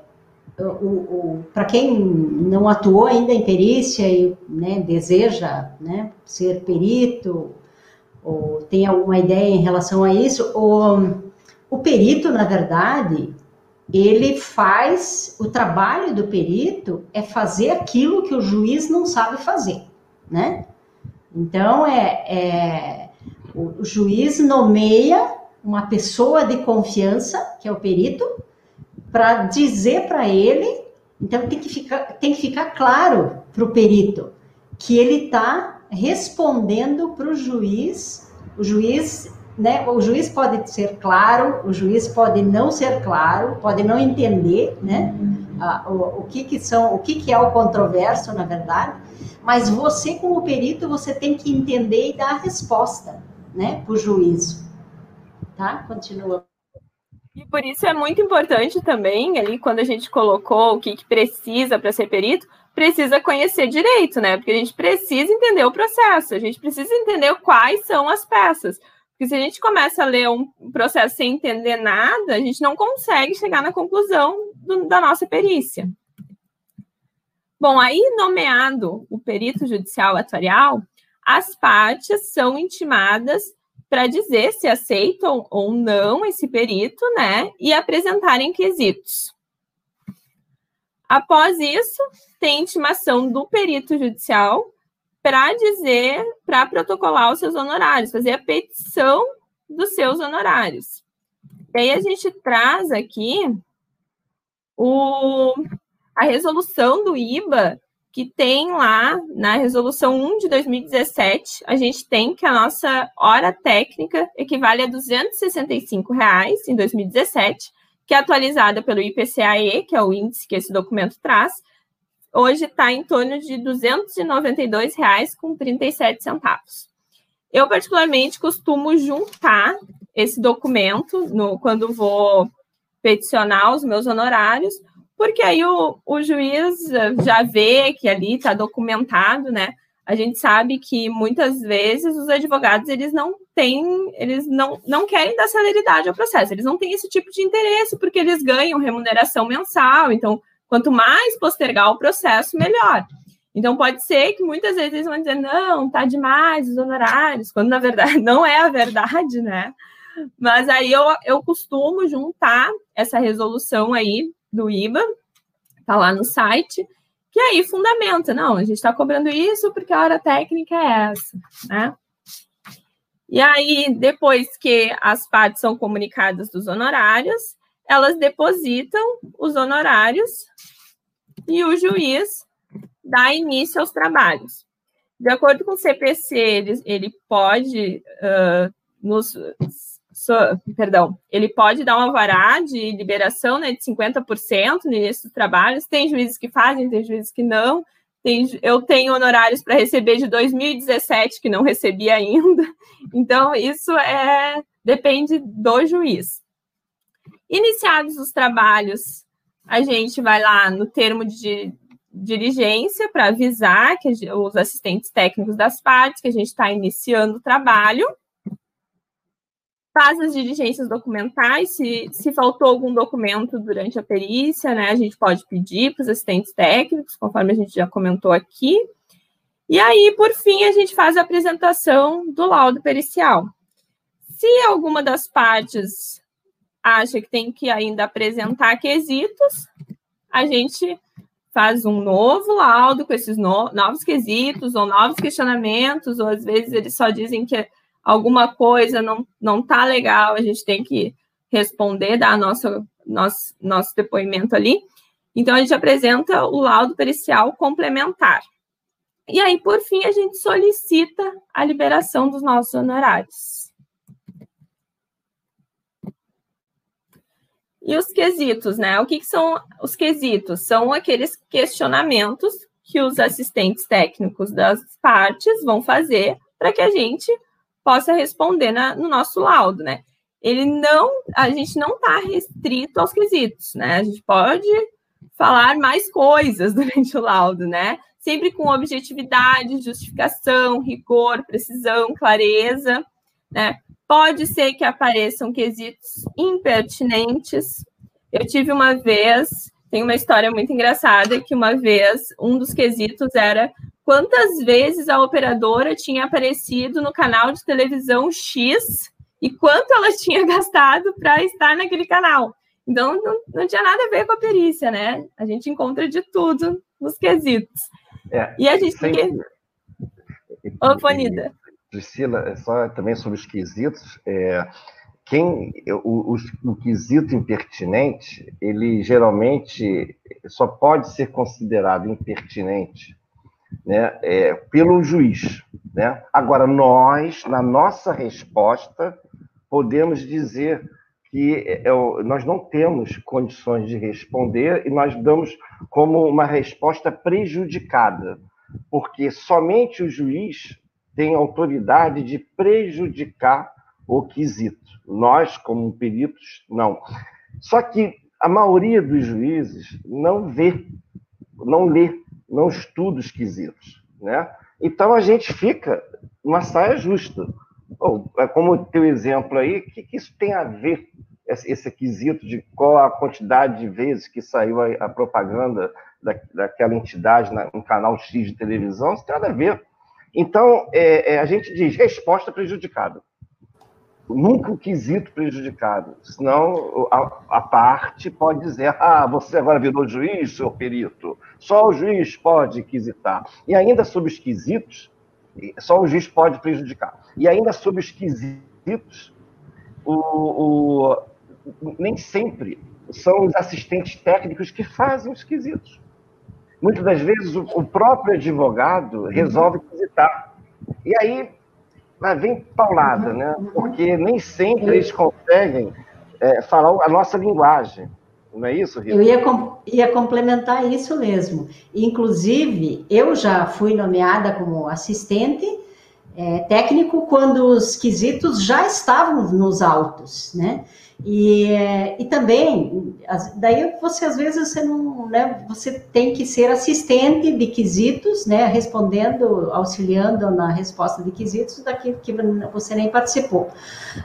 para quem não atuou ainda em perícia e né, deseja né, ser perito, ou tem alguma ideia em relação a isso, o, o perito, na verdade, ele faz, o trabalho do perito é fazer aquilo que o juiz não sabe fazer, né? Então, é, é o, o juiz nomeia uma pessoa de confiança, que é o perito, para dizer para ele, então tem que ficar, tem que ficar claro para o perito que ele está respondendo para o juiz, o juiz, né? O juiz pode ser claro, o juiz pode não ser claro, pode não entender, né? Ah, o, o, que que são, o que que é o controverso, na verdade, mas você como perito você tem que entender e dar a resposta, né? Para o juízo, tá? Continua. E por isso é muito importante também, ali, quando a gente colocou o que, que precisa para ser perito, precisa conhecer direito, né? Porque a gente precisa entender o processo, a gente precisa entender quais são as peças. Porque se a gente começa a ler um processo sem entender nada, a gente não consegue chegar na conclusão do, da nossa perícia. Bom, aí nomeado o perito judicial atuarial, as partes são intimadas para dizer se aceitam ou não esse perito, né? E apresentarem quesitos. Após isso, tem intimação do perito judicial para dizer, para protocolar os seus honorários, fazer a petição dos seus honorários. E aí a gente traz aqui o, a resolução do IBA que tem lá na resolução 1 de 2017, a gente tem que a nossa hora técnica equivale a 265 reais em 2017, que é atualizada pelo IPCAE, que é o índice que esse documento traz, hoje está em torno de R$ 292,37. Eu, particularmente, costumo juntar esse documento no, quando vou peticionar os meus honorários, porque aí o, o juiz já vê que ali está documentado, né, a gente sabe que muitas vezes os advogados eles não têm, eles não, não querem dar celeridade ao processo, eles não têm esse tipo de interesse porque eles ganham remuneração mensal, então quanto mais postergar o processo, melhor. Então pode ser que muitas vezes eles vão dizer não, tá demais os honorários, quando na verdade não é a verdade, né? Mas aí eu, eu costumo juntar essa resolução aí do IBA, tá lá no site, que aí fundamenta, não, a gente está cobrando isso porque a hora técnica é essa, né? E aí, depois que as partes são comunicadas dos honorários, elas depositam os honorários e o juiz dá início aos trabalhos. De acordo com o CPC, ele, ele pode uh, nos perdão, ele pode dar um alvará de liberação né, de 50% no início dos trabalhos. Tem juízes que fazem, tem juízes que não. Tem, eu tenho honorários para receber de 2017 que não recebi ainda. Então, isso é depende do juiz. Iniciados os trabalhos, a gente vai lá no termo de diligência para avisar que os assistentes técnicos das partes que a gente está iniciando o trabalho faz as diligências documentais, se, se faltou algum documento durante a perícia, né, a gente pode pedir para os assistentes técnicos, conforme a gente já comentou aqui. E aí, por fim, a gente faz a apresentação do laudo pericial. Se alguma das partes acha que tem que ainda apresentar quesitos, a gente faz um novo laudo com esses no novos quesitos ou novos questionamentos, ou às vezes eles só dizem que alguma coisa não não tá legal, a gente tem que responder, dar nosso, nosso, nosso depoimento ali. Então, a gente apresenta o laudo pericial complementar. E aí, por fim, a gente solicita a liberação dos nossos honorários. E os quesitos, né? O que, que são os quesitos? São aqueles questionamentos que os assistentes técnicos das partes vão fazer para que a gente possa responder na, no nosso laudo, né? Ele não, a gente não está restrito aos quesitos, né? A gente pode falar mais coisas durante o laudo, né? Sempre com objetividade, justificação, rigor, precisão, clareza, né? Pode ser que apareçam quesitos impertinentes. Eu tive uma vez, tem uma história muito engraçada que uma vez um dos quesitos era quantas vezes a operadora tinha aparecido no canal de televisão X e quanto ela tinha gastado para estar naquele canal. Então, não, não, tinha nada a ver com a perícia, né? A gente encontra de tudo nos quesitos. É, e a gente sempre... tem Ô, Fonida. Priscila, é só também sobre os quesitos, é, quem o, o, o, quesito impertinente, ele geralmente só pode ser considerado impertinente né, é, pelo juiz. Né? Agora, nós, na nossa resposta, podemos dizer que é, é nós não temos condições de responder e nós damos como uma resposta prejudicada, porque somente o juiz tem autoridade de prejudicar o quesito. Nós, como peritos, não. Só que a maioria dos juízes não vê, não lê não estuda os quesitos, né? Então a gente fica numa saia justa. Oh, como o teu exemplo aí, o que, que, isso tem a ver, esse, esse quesito de qual a quantidade de vezes que saiu a, a propaganda da, daquela entidade na, no canal X de televisão, isso tem nada a ver. Então, é, é, a gente diz resposta prejudicada nunca o quesito prejudicado, senão a, a, parte pode dizer, ah, você agora virou juiz, seu perito, só o juiz pode quisitar. E ainda sobre os quesitos, só o juiz pode prejudicar. E ainda sobre os quesitos, o, o, nem sempre são os assistentes técnicos que fazem os quesitos. Muitas das vezes o, o próprio advogado resolve quisitar. E aí mas vem paulada, né? Porque nem sempre eles conseguem é, falar a nossa linguagem. Não é isso, Rita? Eu ia, ia complementar isso mesmo. Inclusive, eu já fui nomeada como assistente é, técnico quando os quesitos já estavam nos autos, né? E, e também, daí você às vezes você não, né, você tem que ser assistente de quesitos, né, respondendo, auxiliando na resposta de quesitos daquilo que você nem participou.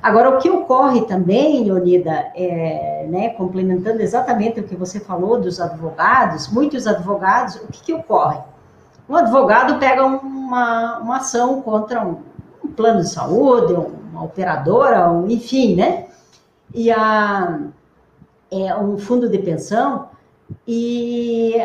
Agora, o que ocorre também, Leonida, é, né, complementando exatamente o que você falou dos advogados, muitos advogados, o que, que ocorre? Um advogado pega uma, uma ação contra um, um plano de saúde, uma operadora, um, enfim, né? E a, é, um fundo de pensão e,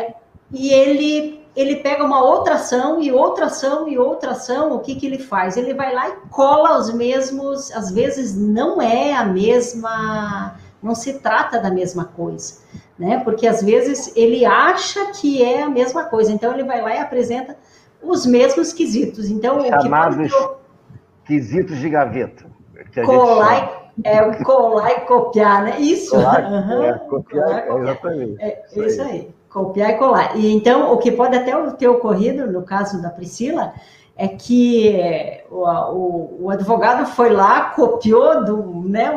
e ele ele pega uma outra ação e outra ação e outra ação, o que, que ele faz? Ele vai lá e cola os mesmos, às vezes não é a mesma, não se trata da mesma coisa, né? Porque às vezes ele acha que é a mesma coisa, então ele vai lá e apresenta os mesmos quesitos. Então, Chamados o que pode... quesitos de gaveta. Colar é o colar e copiar, né? Isso. Colar, uhum. é, copiar, colar, exatamente. É, isso, isso aí. aí. Copiar e colar. E então, o que pode até ter ocorrido, no caso da Priscila, é que o, o, o advogado foi lá, copiou do, né,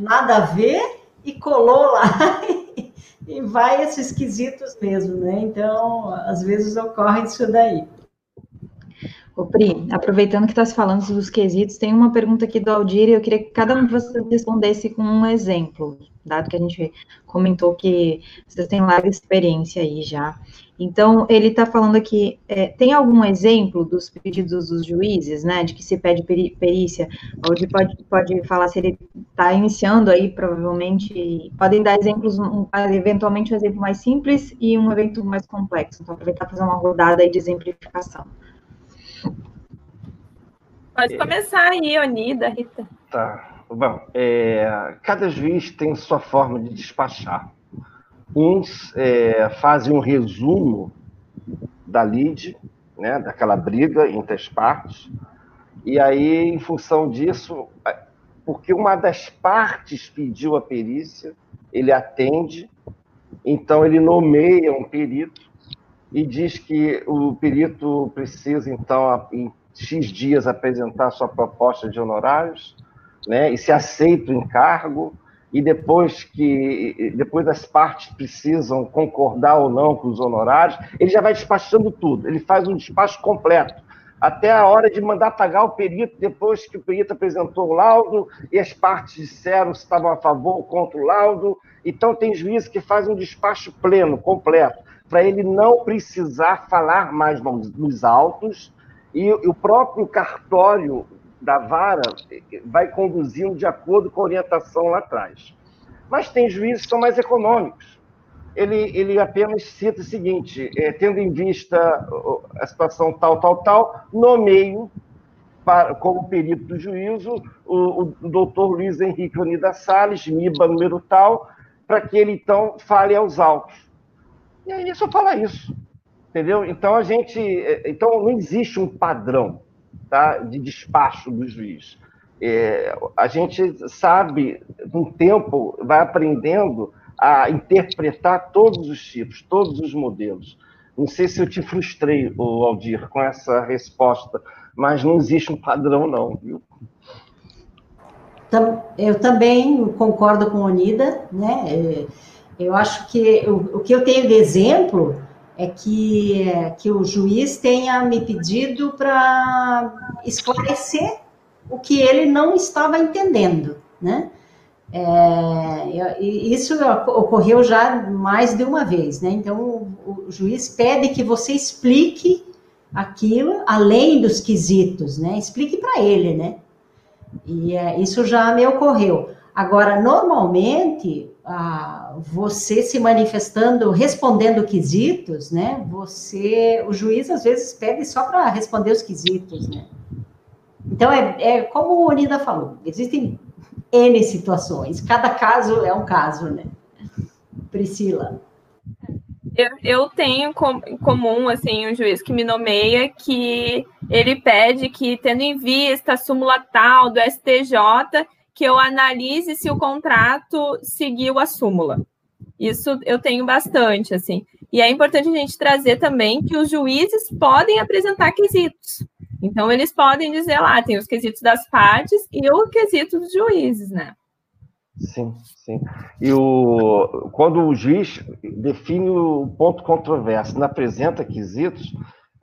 nada a ver e colou lá e vai esses quesitos mesmo, né? Então, às vezes ocorre isso daí. Ô, Pri, aproveitando que está se falando dos quesitos, tem uma pergunta aqui do Aldir e eu queria que cada um de vocês respondesse com um exemplo, dado que a gente comentou que vocês têm larga experiência aí já. Então, ele está falando aqui, é, tem algum exemplo dos pedidos dos juízes, né, de que se pede perícia? Aldir pode, pode falar se ele está iniciando aí, provavelmente, podem dar exemplos, um, eventualmente um exemplo mais simples e um evento mais complexo. Então, aproveitar para fazer uma rodada aí de exemplificação. Pode começar aí, Onida, Rita. Tá. Bom, é, cada juiz tem sua forma de despachar. Uns é, fazem um resumo da lide, né, daquela briga entre as partes, e aí, em função disso, porque uma das partes pediu a perícia, ele atende, então ele nomeia um perito e diz que o perito precisa, então, em X dias apresentar sua proposta de honorários, né, e se aceita o encargo, e depois que depois as partes precisam concordar ou não com os honorários, ele já vai despachando tudo, ele faz um despacho completo, até a hora de mandar pagar o perito, depois que o perito apresentou o laudo e as partes disseram se estavam a favor ou contra o laudo. Então, tem juiz que faz um despacho pleno, completo para ele não precisar falar mais nos autos e o próprio cartório da vara vai conduzindo de acordo com a orientação lá atrás. Mas tem juízes que são mais econômicos. Ele, ele apenas cita o seguinte: é, tendo em vista a situação tal, tal, tal, nomeio para, como perito do juízo o, o doutor Luiz Henrique Unida Salles, MIBA número tal, para que ele então fale aos autos. E aí só fala isso. Entendeu? Então a gente. É, então não existe um padrão tá, de despacho do juiz. É, a gente sabe, com o tempo, vai aprendendo a interpretar todos os tipos, todos os modelos. Não sei se eu te frustrei, Aldir, com essa resposta, mas não existe um padrão, não, viu? Eu também concordo com a Unida, né? É, eu acho que o, o que eu tenho de exemplo é que, que o juiz tenha me pedido para esclarecer o que ele não estava entendendo, né? É, isso ocorreu já mais de uma vez, né? Então, o, o juiz pede que você explique aquilo além dos quesitos, né? Explique para ele, né? E é, isso já me ocorreu. Agora, normalmente, você se manifestando, respondendo quesitos, né? Você, o juiz às vezes pede só para responder os quesitos, né? Então é, é como o Unida falou, existem N situações, cada caso é um caso, né? Priscila. Eu, eu tenho com, em comum, assim, um juiz que me nomeia que ele pede que, tendo em vista a súmula tal do STJ, que eu analise se o contrato seguiu a súmula. Isso eu tenho bastante, assim. E é importante a gente trazer também que os juízes podem apresentar quesitos. Então, eles podem dizer lá, tem os quesitos das partes e o quesito dos juízes, né? Sim, sim. E o, quando o juiz define o ponto controverso, não apresenta quesitos,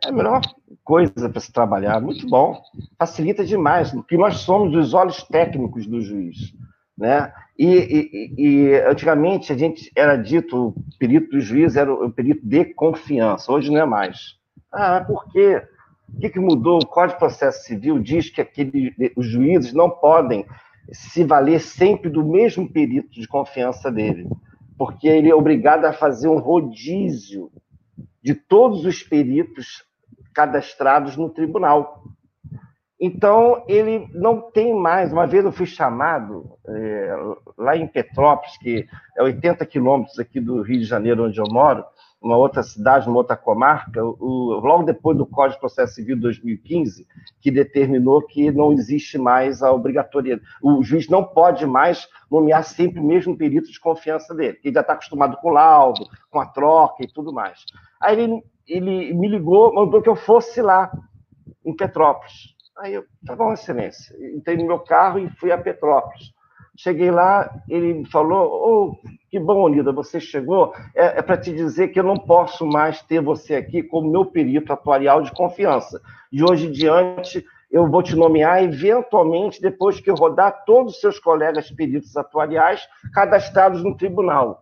é a melhor coisa para se trabalhar. Muito bom. Facilita demais, porque nós somos os olhos técnicos do juiz. Né? E, e, e, antigamente a gente era dito, o perito do juiz era o perito de confiança, hoje não é mais. Ah, por quê? O que, que mudou? O Código de Processo Civil diz que aquele, os juízes não podem se valer sempre do mesmo perito de confiança dele, porque ele é obrigado a fazer um rodízio de todos os peritos cadastrados no tribunal. Então, ele não tem mais. Uma vez eu fui chamado é, lá em Petrópolis, que é 80 quilômetros aqui do Rio de Janeiro, onde eu moro, uma outra cidade, uma outra comarca, o, logo depois do Código de Processo Civil de 2015, que determinou que não existe mais a obrigatoriedade. O juiz não pode mais nomear sempre o mesmo perito de confiança dele, que ele já está acostumado com o laudo, com a troca e tudo mais. Aí ele, ele me ligou, mandou que eu fosse lá, em Petrópolis. Aí eu, tá bom, excelência. Entrei no meu carro e fui a Petrópolis. Cheguei lá, ele falou: oh, que bom, Onida, você chegou. É, é para te dizer que eu não posso mais ter você aqui como meu perito atuarial de confiança. De hoje em diante, eu vou te nomear eventualmente depois que rodar todos os seus colegas peritos atuariais cadastrados no tribunal.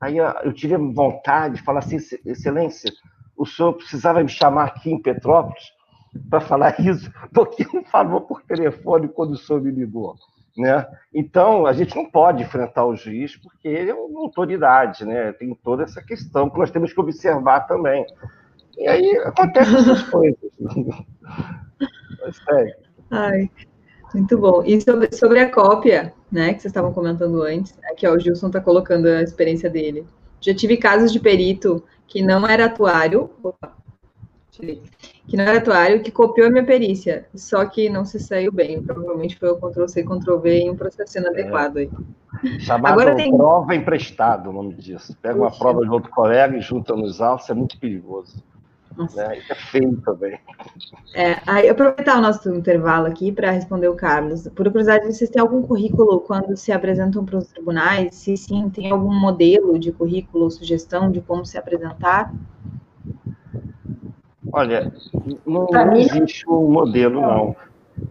Aí eu tive vontade de falar assim: Excelência, o senhor precisava me chamar aqui em Petrópolis para falar isso, porque não falou por telefone quando o senhor me ligou. Né? Então, a gente não pode enfrentar o juiz, porque ele é uma autoridade, né? tem toda essa questão que nós temos que observar também. E aí acontecem essas coisas. Mas, é. Ai, muito bom. E sobre, sobre a cópia, né, que vocês estavam comentando antes, aqui ó, o Gilson está colocando a experiência dele. Já tive casos de perito que não era atuário, opa, que não era atuário, que copiou a minha perícia, só que não se saiu bem. Provavelmente foi o Ctrl-C, Ctrl-V em um processo inadequado aí. Chamado Agora tem... prova emprestada, o nome disso. Pega uma prova de outro colega e junta nos autos, é muito perigoso. Né? Isso é feio também. É, aí, aproveitar o nosso intervalo aqui para responder o Carlos. Por curiosidade, vocês têm algum currículo quando se apresentam para os tribunais? Se sim, tem algum modelo de currículo ou sugestão de como se apresentar? Olha, não, não existe um modelo, não.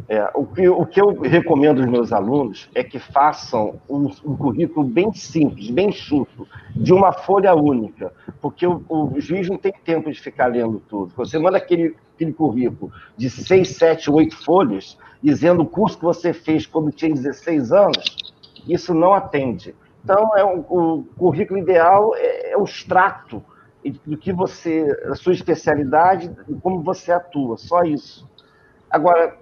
É, o, que, o que eu recomendo aos meus alunos é que façam um, um currículo bem simples, bem chuto, de uma folha única, porque o, o, juiz não tem tempo de ficar lendo tudo. Você manda aquele, aquele currículo de seis, sete, oito folhas, dizendo o curso que você fez quando tinha 16 anos, isso não atende. Então, é um, o currículo ideal é, é o extrato do que você, a sua especialidade e como você atua, só isso. Agora,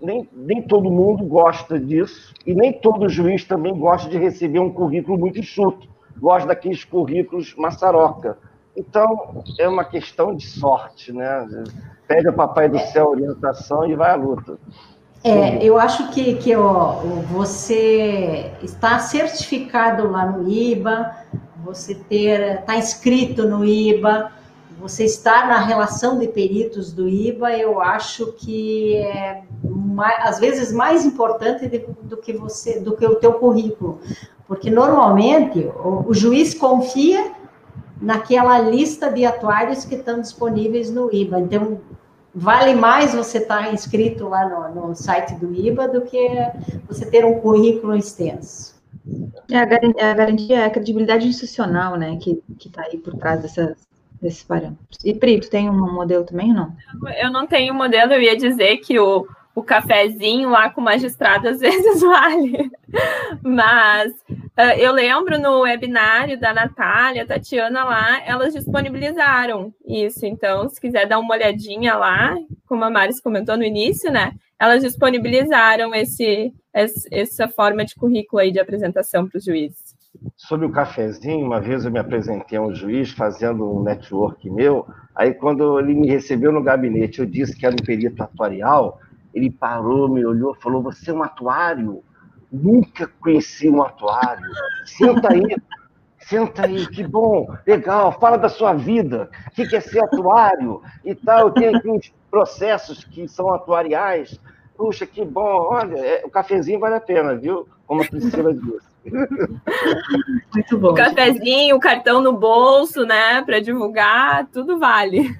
nem, nem todo mundo gosta disso e nem todo juiz também gosta de receber um currículo muito enxuto, gosta daqueles currículos maçaroca. Então, é uma questão de sorte, né? Pega papai do céu orientação e vai à luta. É, eu acho que, que ó, você está certificado lá no IBA, você ter está inscrito no IBA, você estar na relação de peritos do IBA, eu acho que é mais, às vezes mais importante de, do que você, do que o teu currículo, porque normalmente o, o juiz confia naquela lista de atuários que estão disponíveis no IBA. Então, vale mais você estar tá inscrito lá no, no site do IBA do que você ter um currículo extenso. É a garantia, a, garantia, a credibilidade institucional, né, que está aí por trás dessas, desses parâmetros. E, Pri, tu tem um modelo também ou não? Eu não tenho modelo, eu ia dizer que o, o cafezinho lá com o magistrado às vezes vale. Mas uh, eu lembro no webinário da Natália, Tatiana lá, elas disponibilizaram isso. Então, se quiser dar uma olhadinha lá, como a Maris comentou no início, né? Elas disponibilizaram esse, essa forma de currículo aí de apresentação para os juízes. Sobre o cafezinho, uma vez eu me apresentei a um juiz fazendo um network meu, aí quando ele me recebeu no gabinete, eu disse que era um perito atuarial, ele parou, me olhou, falou: Você é um atuário? Nunca conheci um atuário. Senta aí, senta aí, que bom, legal, fala da sua vida, o que é ser atuário e tal. Tenho aqui uns processos que são atuariais. puxa, que bom, olha, é, o cafezinho vale a pena, viu? Como a Priscila disse. Muito bom. O cafezinho, o cartão no bolso, né, para divulgar, tudo vale.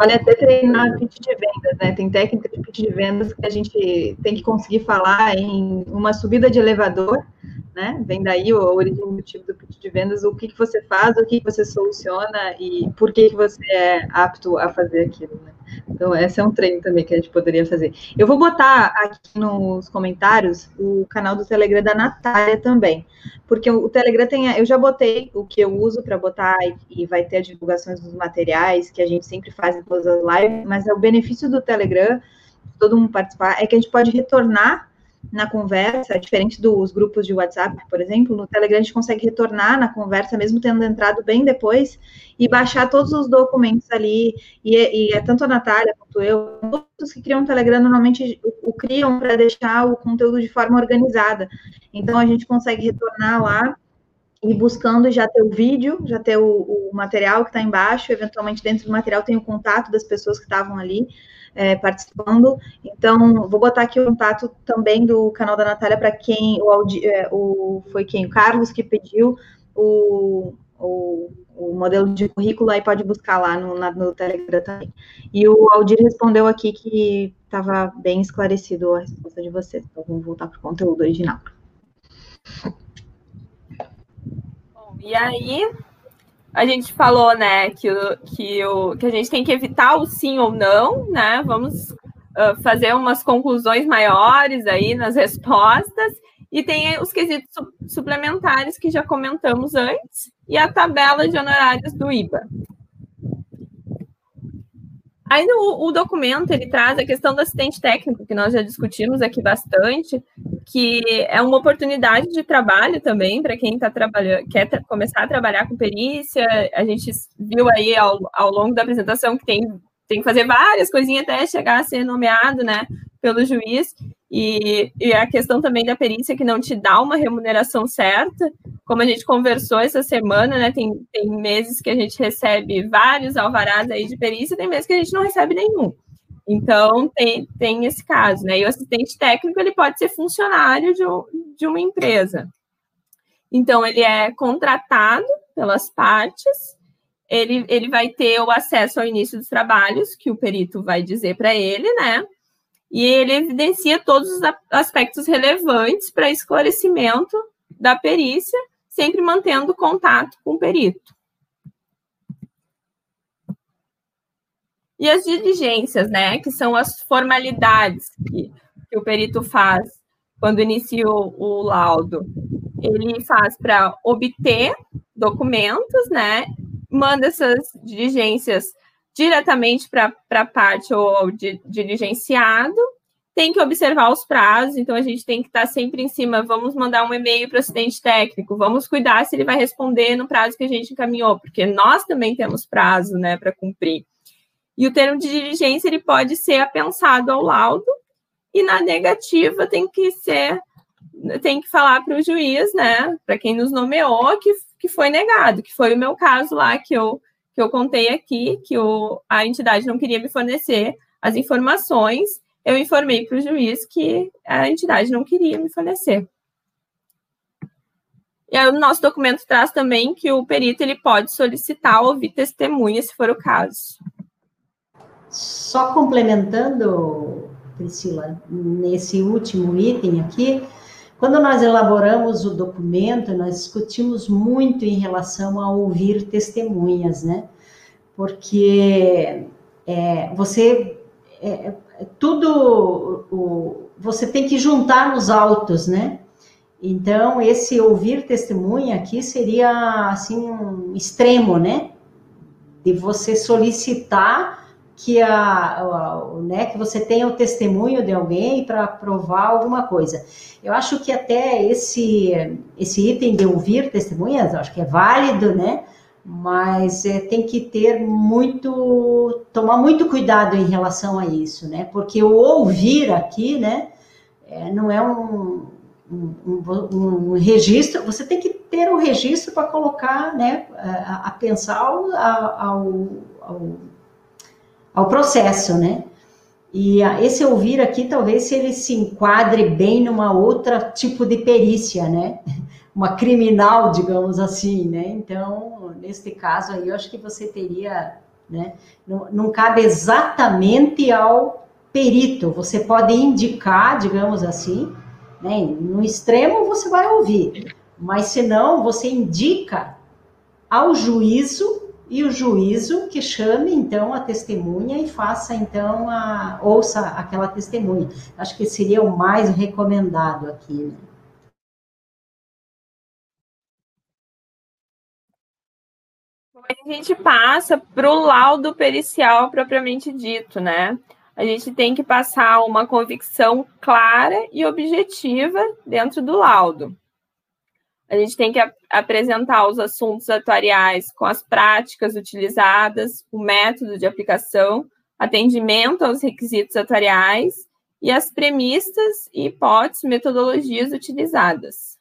Olha, até treinar pitch de vendas, né? Tem técnica de pitch de vendas que a gente tem que conseguir falar em uma subida de elevador né? Vem daí a origem do tipo do pitch de vendas, o que, que você faz, o que, que você soluciona e por que, que você é apto a fazer aquilo, né? Então, esse é um treino também que a gente poderia fazer. Eu vou botar aqui nos comentários o canal do Telegram da Natália também, porque o Telegram tem, eu já botei o que eu uso para botar e, vai ter as divulgações dos materiais que a gente sempre faz em todas as lives, mas é o benefício do Telegram, todo mundo participar, é que a gente pode retornar na conversa, diferente dos grupos de WhatsApp, por exemplo, no Telegram a gente consegue retornar na conversa, mesmo tendo entrado bem depois, e baixar todos os documentos ali. E, e é tanto a Natália quanto eu, todos que criam o Telegram normalmente o, o criam para deixar o conteúdo de forma organizada. Então a gente consegue retornar lá e buscando já ter o vídeo, já ter o, o material que está embaixo, eventualmente dentro do material tem o contato das pessoas que estavam ali é, participando. Então, vou botar aqui o contato também do canal da Natália para quem o, é, o, foi quem? O Carlos que pediu o, o, o modelo de currículo, aí pode buscar lá no, na, no Telegram também. E o Aldir respondeu aqui que estava bem esclarecido a resposta de vocês. Então, vamos voltar para o conteúdo original. Bom, e aí, a gente falou, né, que, que, o, que a gente tem que evitar o sim ou não, né? Vamos uh, fazer umas conclusões maiores aí nas respostas. E tem os quesitos suplementares que já comentamos antes, e a tabela de honorários do IBA. Aí no, o documento ele traz a questão do assistente técnico, que nós já discutimos aqui bastante, que é uma oportunidade de trabalho também para quem está trabalhando, quer tra começar a trabalhar com perícia. A gente viu aí ao, ao longo da apresentação que tem, tem que fazer várias coisinhas até chegar a ser nomeado, né, pelo juiz. E, e, a questão também da perícia que não te dá uma remuneração certa, como a gente conversou essa semana, né? Tem, tem meses que a gente recebe vários alvarás aí de perícia, tem meses que a gente não recebe nenhum. Então tem, tem esse caso, né? E o assistente técnico ele pode ser funcionário de, de uma empresa. Então ele é contratado pelas partes, ele, ele vai ter o acesso ao início dos trabalhos, que o perito vai dizer para ele, né? E ele evidencia todos os aspectos relevantes para esclarecimento da perícia, sempre mantendo contato com o perito. E as diligências, né, que são as formalidades que, que o perito faz quando inicia o, o laudo. Ele faz para obter documentos, né, manda essas diligências diretamente para a parte ou ao diligenciado, tem que observar os prazos, então a gente tem que estar sempre em cima, vamos mandar um e-mail para o assistente técnico, vamos cuidar se ele vai responder no prazo que a gente encaminhou, porque nós também temos prazo, né, para cumprir. E o termo de diligência, ele pode ser apensado ao laudo, e na negativa tem que ser, tem que falar para o juiz, né, para quem nos nomeou, que, que foi negado, que foi o meu caso lá, que eu que eu contei aqui, que o, a entidade não queria me fornecer as informações, eu informei para o juiz que a entidade não queria me fornecer. E aí, o nosso documento traz também que o perito ele pode solicitar ouvir testemunha, se for o caso. Só complementando, Priscila, nesse último item aqui, quando nós elaboramos o documento, nós discutimos muito em relação a ouvir testemunhas, né? Porque é, você é, tudo o, você tem que juntar nos autos, né? Então esse ouvir testemunha aqui seria assim um extremo, né? De você solicitar que, a, né, que você tenha o testemunho de alguém para provar alguma coisa. Eu acho que até esse, esse item de ouvir testemunhas, acho que é válido, né? Mas é, tem que ter muito, tomar muito cuidado em relação a isso, né? Porque o ouvir aqui, né, é, não é um, um, um, um, registro, você tem que ter um registro para colocar, né, a, a pensar ao, ao, ao ao processo, né? E ah, esse ouvir aqui, talvez se ele se enquadre bem numa outra tipo de perícia, né? Uma criminal, digamos assim, né? Então, neste caso aí, eu acho que você teria, né? Não, não cabe exatamente ao perito, você pode indicar, digamos assim, né? No extremo você vai ouvir, mas se não, você indica ao juízo e o juízo que chame então a testemunha e faça então a ouça aquela testemunha. Acho que seria o mais recomendado aqui. Né? A gente passa para o laudo pericial propriamente dito, né? A gente tem que passar uma convicção clara e objetiva dentro do laudo. A gente tem que ap apresentar os assuntos atuariais com as práticas utilizadas, o método de aplicação, atendimento aos requisitos atuariais e as premissas e hipóteses, metodologias utilizadas.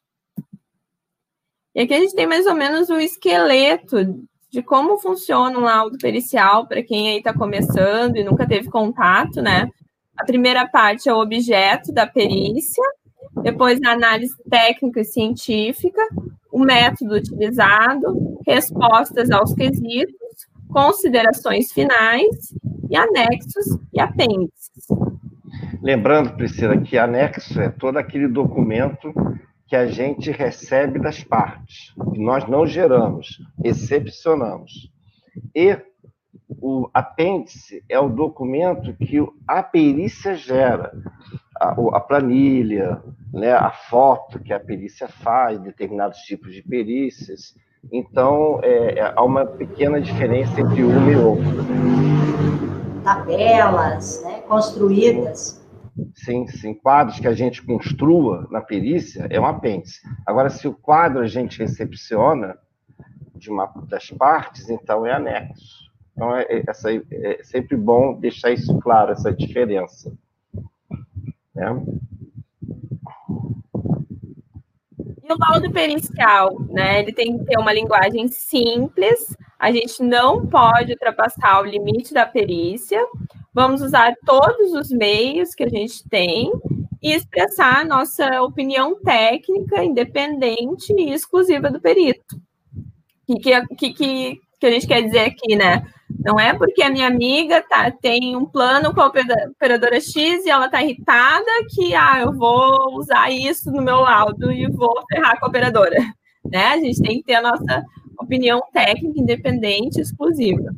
E aqui a gente tem mais ou menos o esqueleto de como funciona um laudo pericial para quem aí está começando e nunca teve contato, né? A primeira parte é o objeto da perícia, depois a análise técnica e científica, o método utilizado, respostas aos quesitos, considerações finais e anexos e apêndices. Lembrando, Priscila, que anexo é todo aquele documento que a gente recebe das partes, que nós não geramos, excepcionamos. E o apêndice é o documento que a perícia gera, a, a planilha, né, a foto que a perícia faz, determinados tipos de perícias. Então, é, é, há uma pequena diferença entre uma e outra. Tabelas né, construídas. Sim, sim. Quadros que a gente construa na perícia é um apêndice. Agora, se o quadro a gente recepciona de uma das partes, então é anexo. Então, é, é, é sempre bom deixar isso claro, essa diferença. Né? E o laudo pericial, né? Ele tem que ter uma linguagem simples, a gente não pode ultrapassar o limite da perícia, vamos usar todos os meios que a gente tem e expressar a nossa opinião técnica, independente e exclusiva do perito. O que, que, que, que a gente quer dizer aqui, né? Não é porque a minha amiga tá, tem um plano com a operadora X e ela tá irritada que ah, eu vou usar isso no meu laudo e vou ferrar com a operadora. Né? A gente tem que ter a nossa opinião técnica independente exclusiva.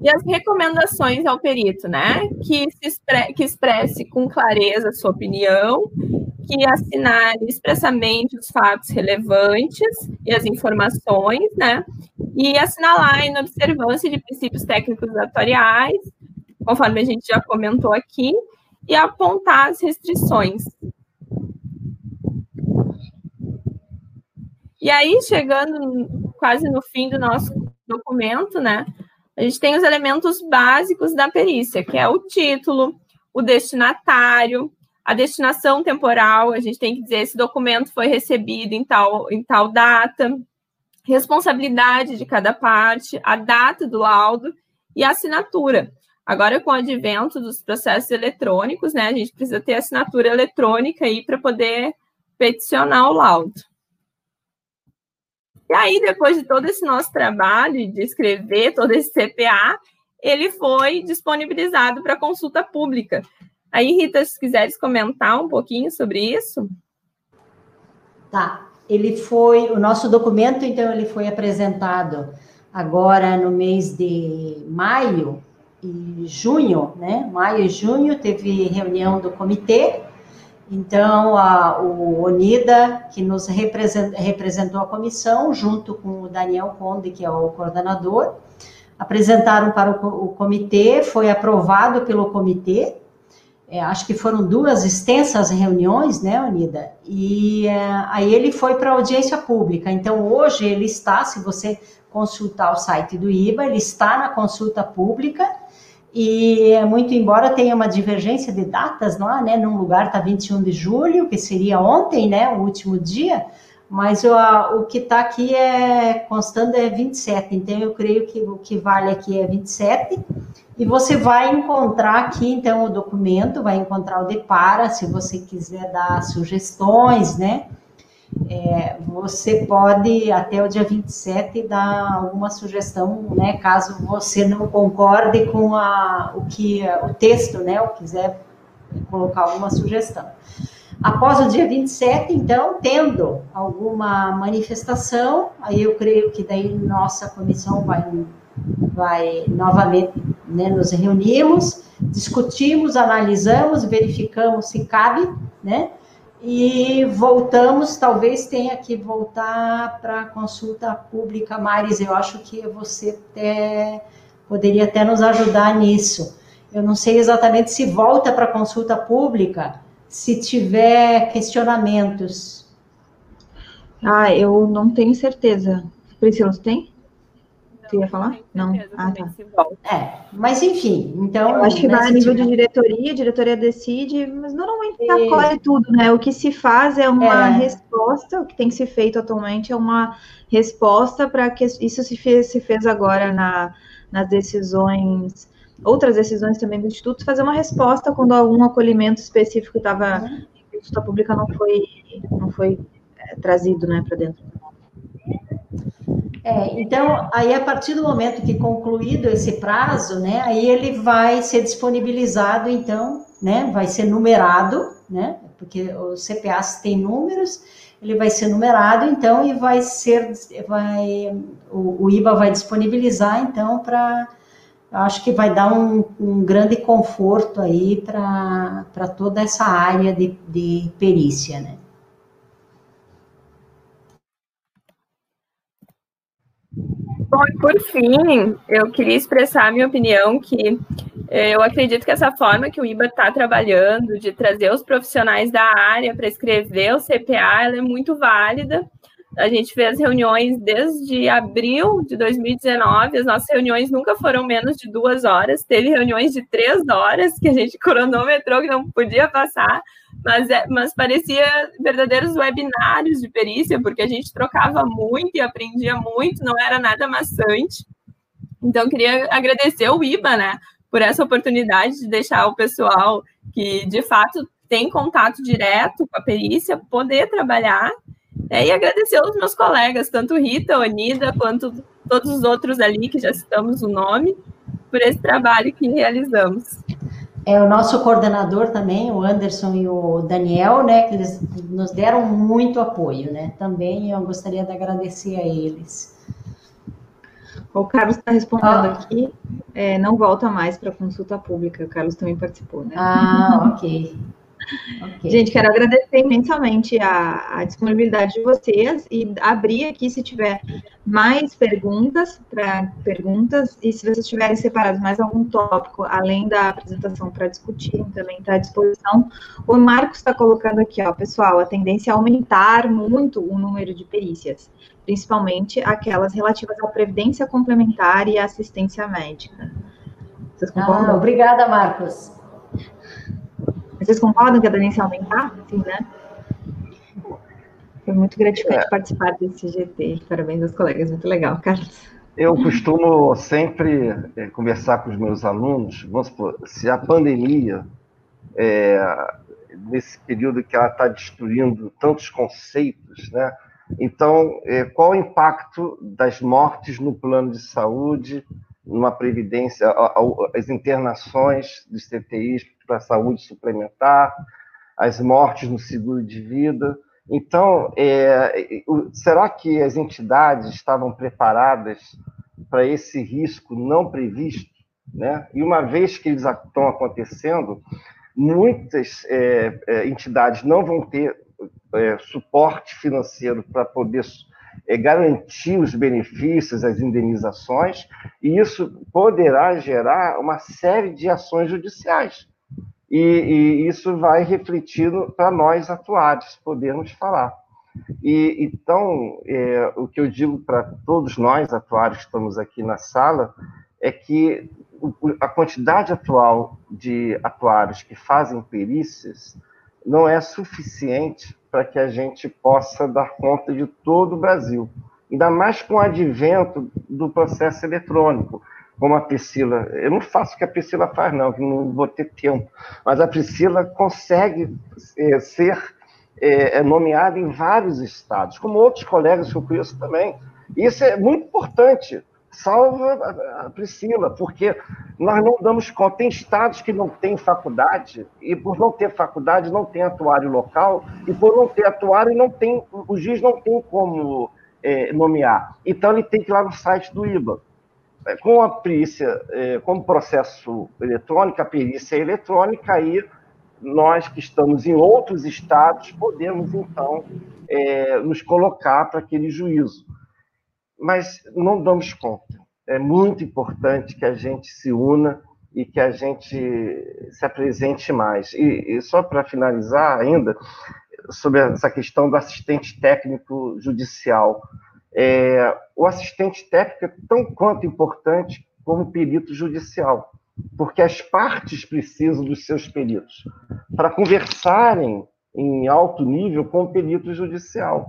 E as recomendações ao perito, né? Que, se expre que expresse com clareza a sua opinião, que assinale expressamente os fatos relevantes e as informações, né? E assinalar em observância de princípios técnicos atuariais, conforme a gente já comentou aqui, e apontar as restrições. E aí, chegando quase no fim do nosso documento, né? A gente tem os elementos básicos da perícia, que é o título, o destinatário, a destinação temporal, a gente tem que dizer esse documento foi recebido em tal, em tal data, responsabilidade de cada parte, a data do laudo e a assinatura. Agora, com o advento dos processos eletrônicos, né, a gente precisa ter assinatura eletrônica aí para poder peticionar o laudo. E aí, depois de todo esse nosso trabalho de escrever todo esse CPA, ele foi disponibilizado para consulta pública. Aí, Rita, se quiseres comentar um pouquinho sobre isso. Tá. Ele foi, o nosso documento, então, ele foi apresentado agora no mês de maio e junho, né? Maio e junho teve reunião do comitê então, a, o Onida, que nos representou a comissão, junto com o Daniel Conde, que é o coordenador, apresentaram para o, o comitê, foi aprovado pelo comitê, é, acho que foram duas extensas reuniões, né, Unida? E é, aí ele foi para audiência pública. Então, hoje ele está, se você consultar o site do IBA, ele está na consulta pública e muito embora tenha uma divergência de datas lá, né, num lugar está 21 de julho, que seria ontem, né, o último dia, mas o, o que está aqui é constando é 27, então eu creio que o que vale aqui é 27, e você vai encontrar aqui, então, o documento, vai encontrar o Depara, se você quiser dar sugestões, né? É, você pode, até o dia 27, dar alguma sugestão, né? Caso você não concorde com a, o que o texto, né? Ou quiser colocar alguma sugestão. Após o dia 27, então, tendo alguma manifestação, aí eu creio que daí nossa comissão vai, vai novamente né, nos reunimos, discutimos, analisamos, verificamos se cabe, né? E voltamos, talvez tenha que voltar para consulta pública, Maris, eu acho que você até, poderia até nos ajudar nisso. Eu não sei exatamente se volta para consulta pública, se tiver questionamentos. Ah, eu não tenho certeza. Priscila, você tem? Você ia falar? Não. Ah, tá. É, mas enfim, então. Eu acho que vai a nível de diretoria, a diretoria decide, mas normalmente e... acolhe tudo, né? O que se faz é uma é... resposta, o que tem que ser feito atualmente é uma resposta para que isso se fez, se fez agora na, nas decisões outras decisões também do Instituto, fazer uma resposta quando algum acolhimento específico estava uhum. consulta pública não foi, não foi é, trazido né, para dentro. É, então, aí a partir do momento que concluído esse prazo, né, aí ele vai ser disponibilizado, então, né, vai ser numerado, né, porque o CPAs tem números, ele vai ser numerado, então, e vai ser, vai, o, o IBA vai disponibilizar, então, para acho que vai dar um, um grande conforto aí para toda essa área de, de perícia, né? Bom, e por fim, eu queria expressar a minha opinião que eh, eu acredito que essa forma que o IBA está trabalhando, de trazer os profissionais da área para escrever o CPA, ela é muito válida a gente fez reuniões desde abril de 2019, as nossas reuniões nunca foram menos de duas horas. Teve reuniões de três horas que a gente cronometrou que não podia passar, mas, é, mas parecia verdadeiros webinários de perícia, porque a gente trocava muito e aprendia muito, não era nada maçante. Então, queria agradecer o IBA, né, por essa oportunidade de deixar o pessoal que, de fato, tem contato direto com a perícia, poder trabalhar é, e agradecer aos meus colegas, tanto Rita, Onida, quanto todos os outros ali, que já citamos o nome, por esse trabalho que realizamos. É, o nosso coordenador também, o Anderson e o Daniel, né, que eles nos deram muito apoio, né, também eu gostaria de agradecer a eles. O Carlos está respondendo ah. aqui, é, não volta mais para consulta pública, o Carlos também participou, né? Ah, ok. Okay. Gente, quero agradecer imensamente a, a, disponibilidade de vocês e abrir aqui se tiver mais perguntas para perguntas e se vocês tiverem separado mais algum tópico além da apresentação para discutir, também está à disposição. O Marcos está colocando aqui, ó, pessoal, a tendência é aumentar muito o número de perícias, principalmente aquelas relativas à previdência complementar e assistência médica. Vocês concordam? Ah, obrigada, Marcos. Vocês concordam que a tendência é aumentar? Sim, né? Foi muito gratificante é. participar desse GT. Parabéns aos colegas, muito legal, Carlos. Eu costumo sempre é, conversar com os meus alunos, vamos supor, se a pandemia, é, nesse período que ela está destruindo tantos conceitos, né? Então, é, qual o impacto das mortes no plano de saúde, numa previdência, as internações dos CTIs para a saúde suplementar, as mortes no seguro de vida. Então, é, será que as entidades estavam preparadas para esse risco não previsto? Né? E uma vez que eles estão acontecendo, muitas é, é, entidades não vão ter é, suporte financeiro para poder é, garantir os benefícios, as indenizações, e isso poderá gerar uma série de ações judiciais. E, e isso vai refletindo para nós atuários podermos falar. E então, é, o que eu digo para todos nós atuários que estamos aqui na sala é que a quantidade atual de atuários que fazem perícias não é suficiente para que a gente possa dar conta de todo o Brasil. Ainda mais com o advento do processo eletrônico, como a Priscila. Eu não faço o que a Priscila faz, não, que não vou ter tempo. Mas a Priscila consegue é, ser é, é nomeada em vários estados, como outros colegas que eu conheço também. Isso é muito importante. Salva a Priscila, porque nós não damos conta. Tem estados que não têm faculdade, e por não ter faculdade, não tem atuário local, e por não ter atuário, não tem, o juiz não tem como é, nomear. Então, ele tem que ir lá no site do IBA. É, com a perícia, é, como processo eletrônico, a perícia é eletrônica, aí nós que estamos em outros estados podemos, então, é, nos colocar para aquele juízo mas não damos conta. É muito importante que a gente se una e que a gente se apresente mais. E, e só para finalizar ainda, sobre essa questão do assistente técnico judicial. É, o assistente técnico é tão quanto importante como o perito judicial, porque as partes precisam dos seus peritos para conversarem em alto nível com o perito judicial.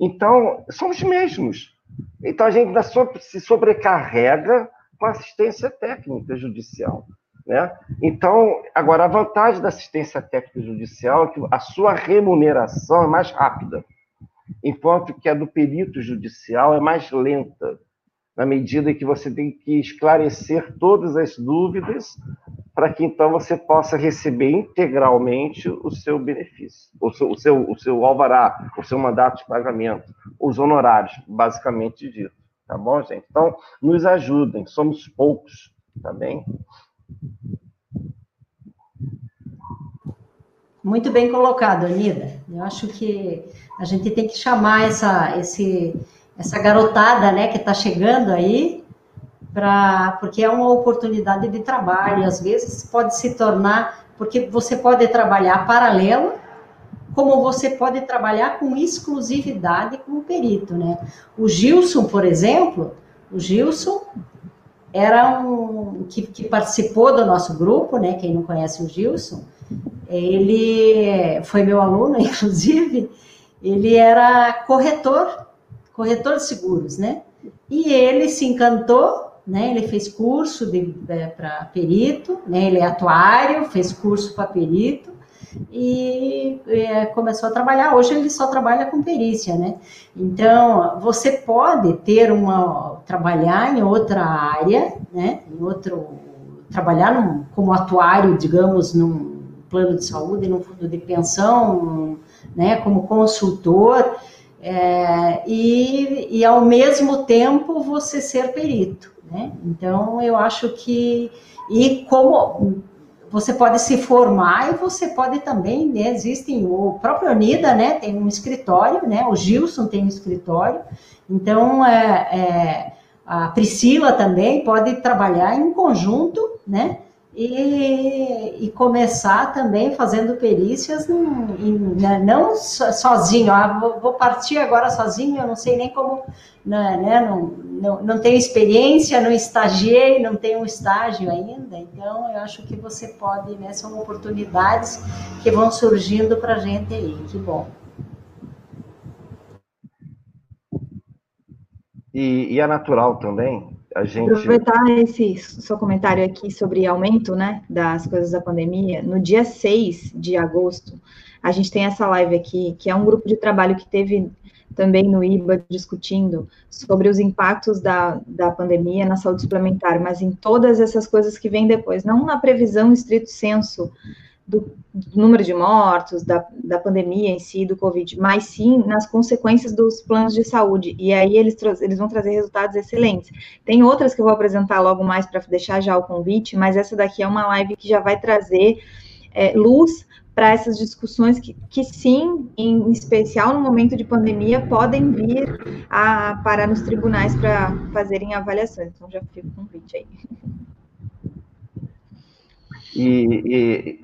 Então, somos mesmos. Então a gente se sobrecarrega com assistência técnica judicial. Né? Então, agora, a vantagem da assistência técnica judicial é que a sua remuneração é mais rápida, enquanto que a do perito judicial é mais lenta, na medida que você tem que esclarecer todas as dúvidas para que então você possa receber integralmente o seu benefício, o seu, o seu, o seu alvará, o seu mandato de pagamento, os honorários, basicamente dito. Tá bom, gente? Então, nos ajudem, somos poucos, tá bem? Muito bem colocado, Anida. Eu acho que a gente tem que chamar essa, esse, essa garotada né, que está chegando aí pra, porque é uma oportunidade de trabalho, às vezes pode se tornar, porque você pode trabalhar paralelo, como você pode trabalhar com exclusividade como perito, né? O Gilson, por exemplo, o Gilson era um que, que participou do nosso grupo, né? Quem não conhece o Gilson, ele foi meu aluno, inclusive, ele era corretor, corretor de seguros, né? E ele se encantou né? Ele fez curso é, para perito, né? Ele é atuário, fez curso para perito e é, começou a trabalhar. Hoje ele só trabalha com perícia, né? Então você pode ter uma trabalhar em outra área, né? Em outro trabalhar num, como atuário, digamos, num plano de saúde, num fundo de pensão, né? Como consultor. É, e, e ao mesmo tempo você ser perito. Né? Então, eu acho que. E como você pode se formar e você pode também, né, existem, o próprio Unida, né, tem um escritório, né, o Gilson tem um escritório, então é, é, a Priscila também pode trabalhar em conjunto, né, e, e começar também fazendo perícias, né, não sozinho, ah, vou, vou, partir agora sozinho, eu não sei nem como, né, né, não, não, não tenho experiência, não estagiei, não tenho um estágio ainda, então eu acho que você pode, né, são oportunidades que vão surgindo para a gente aí, que bom. E, e é natural também a gente... Aproveitar esse seu comentário aqui sobre aumento, né, das coisas da pandemia, no dia 6 de agosto, a gente tem essa live aqui, que é um grupo de trabalho que teve também no IBA discutindo sobre os impactos da, da pandemia na saúde suplementar, mas em todas essas coisas que vêm depois, não na previsão estrito senso do, número de mortos, da, da pandemia em si, do Covid, mas sim nas consequências dos planos de saúde. E aí eles, eles vão trazer resultados excelentes. Tem outras que eu vou apresentar logo mais para deixar já o convite, mas essa daqui é uma live que já vai trazer é, luz para essas discussões que, que, sim, em especial no momento de pandemia, podem vir a parar nos tribunais para fazerem avaliações. Então já fica o convite aí. E, e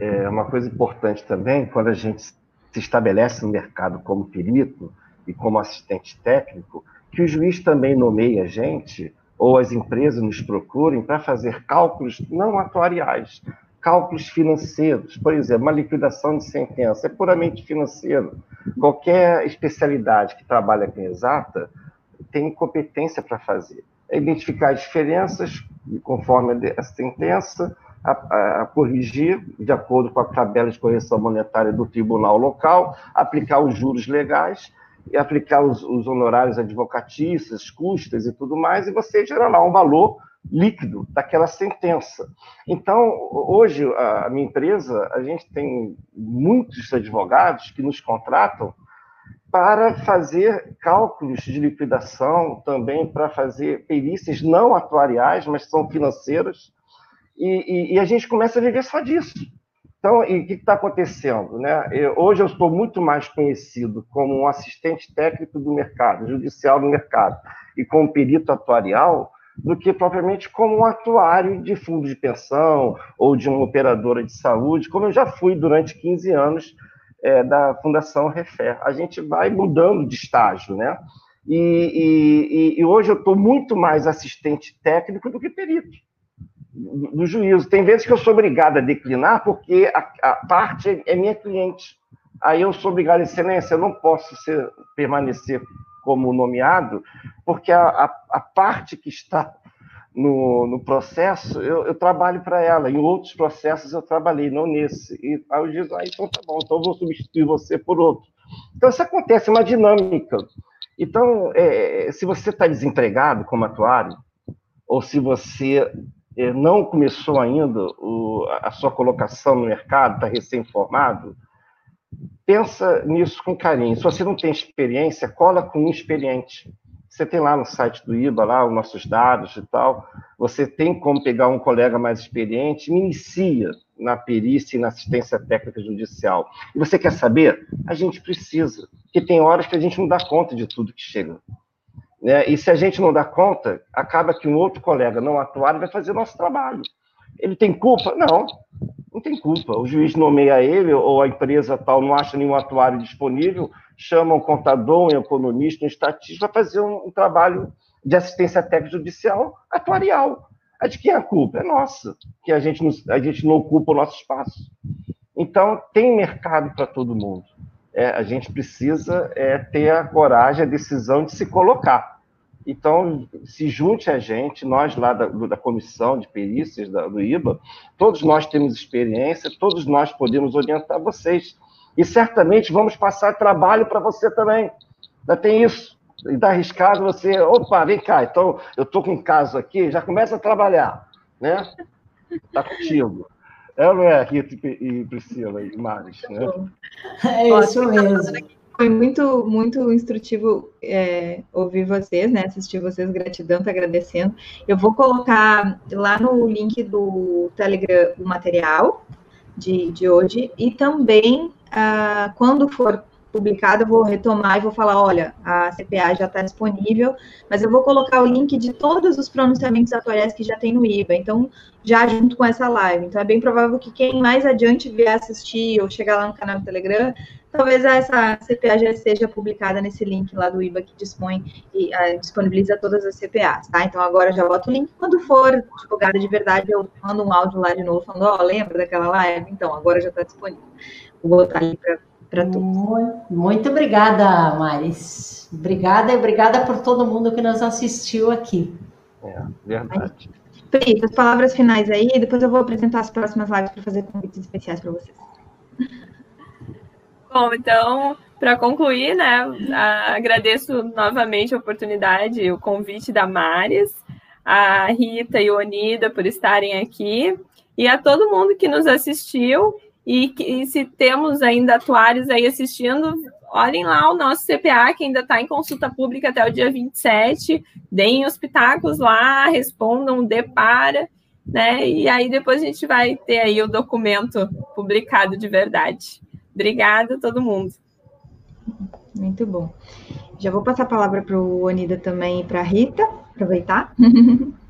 é uma coisa importante também, quando a gente se estabelece no mercado como perito e como assistente técnico, que o juiz também nomeie a gente, ou as empresas nos procurem para fazer cálculos não atuariais, cálculos financeiros. Por exemplo, uma liquidação de sentença é puramente financeiro. Qualquer especialidade que trabalha com exata tem competência para fazer. É identificar as diferenças conforme a sentença, a, a, corrigir de acordo com a tabela de correção monetária do tribunal local, aplicar os juros legais e aplicar os, os honorários advocatícios, custas e tudo mais, e você gerar lá um valor líquido daquela sentença. Então, hoje, a minha empresa, a gente tem muitos advogados que nos contratam para fazer cálculos de liquidação, também para fazer perícias não atuariais, mas são financeiras, e, e, e a gente começa a viver só disso. Então, e o que está acontecendo? Né? Eu, hoje eu estou muito mais conhecido como um assistente técnico do mercado, judicial do mercado, e como perito atuarial, do que propriamente como um atuário de fundo de pensão ou de uma operadora de saúde, como eu já fui durante 15 anos é, da Fundação Refer. A gente vai mudando de estágio, né? E, e, e hoje eu estou muito mais assistente técnico do que perito do juízo. Tem vezes que eu sou obrigado a declinar porque a, a parte é minha cliente. Aí eu sou obrigado, excelência, eu não posso ser, permanecer como nomeado, porque a, a, a parte que está no, no processo, eu, eu trabalho para ela. Em outros processos eu trabalhei, não nesse. E aí eu digo, ah, então tá bom, então eu vou substituir você por outro. Então isso acontece, é uma dinâmica. Então, é, se você está desempregado como atuário, ou se você não começou ainda o, a sua colocação no mercado, está recém-formado, pensa nisso com carinho. Se você não tem experiência, cola com um experiente. Você tem lá no site do IBA, lá os nossos dados e tal. Você tem como pegar um colega mais experiente, me inicia na perícia e na assistência técnica judicial. E você quer saber? A gente precisa, porque tem horas que a gente não dá conta de tudo que chega. Né? E se a gente não dá conta, acaba que um outro colega não atuado vai fazer nosso trabalho. Ele tem culpa? Não, não tem culpa. O juiz nomeia ele, ou a empresa tal não acha nenhum atuário disponível, chama um contador, um economista, um estatístico para fazer um, um, trabalho de assistência técnica judicial atuarial. A de quem é a culpa? É nossa, que a gente, a gente não ocupa o nosso espaço. Então, tem mercado para todo mundo. É, a gente precisa é, ter a coragem, a decisão de se colocar. Então, se junte a gente, nós lá da, da comissão de perícias da, do IBA, todos nós temos experiência, todos nós podemos orientar vocês. E certamente vamos passar trabalho para você também. Ainda tem isso. E está arriscado você, opa, vem cá, então eu estou com um caso aqui, já começa a trabalhar, né? Está contigo. É não é, Rita e Priscila e Maris, né? É isso mesmo. Foi muito, muito instrutivo é, ouvir vocês, né? Assistir vocês, gratidão, tá agradecendo. Eu vou colocar lá no link do Telegram o material de, de hoje e também, ah, quando for publicado, eu vou retomar e vou falar, olha, a CPA já está disponível, mas eu vou colocar o link de todos os pronunciamentos atuais que já tem no IBA, então, já junto com essa live. Então, é bem provável que quem mais adiante vier assistir ou chegar lá no canal do Telegram, talvez essa CPA já seja publicada nesse link lá do IBA que dispõe e uh, disponibiliza todas as CPAs, tá? Então, agora já boto o link. Quando for divulgada de verdade, eu mando um áudio lá de novo, falando, ó, oh, lembra daquela live? Então, agora já está disponível. Vou botar ali para para todos. Muito, muito obrigada, Maris. Obrigada e obrigada por todo mundo que nos assistiu aqui. É, verdade. Felipe, as palavras finais aí, depois eu vou apresentar as próximas lives para fazer convites especiais para vocês. Bom, então, para concluir, né, agradeço novamente a oportunidade, o convite da Maris, a Rita e o Onida por estarem aqui, e a todo mundo que nos assistiu e, e se temos ainda atuários aí assistindo, olhem lá o nosso CPA, que ainda está em consulta pública até o dia 27, deem os pitacos lá, respondam, depara, né? E aí depois a gente vai ter aí o documento publicado de verdade. Obrigada a todo mundo. Muito bom. Já vou passar a palavra para o Anida também e para a Rita, aproveitar.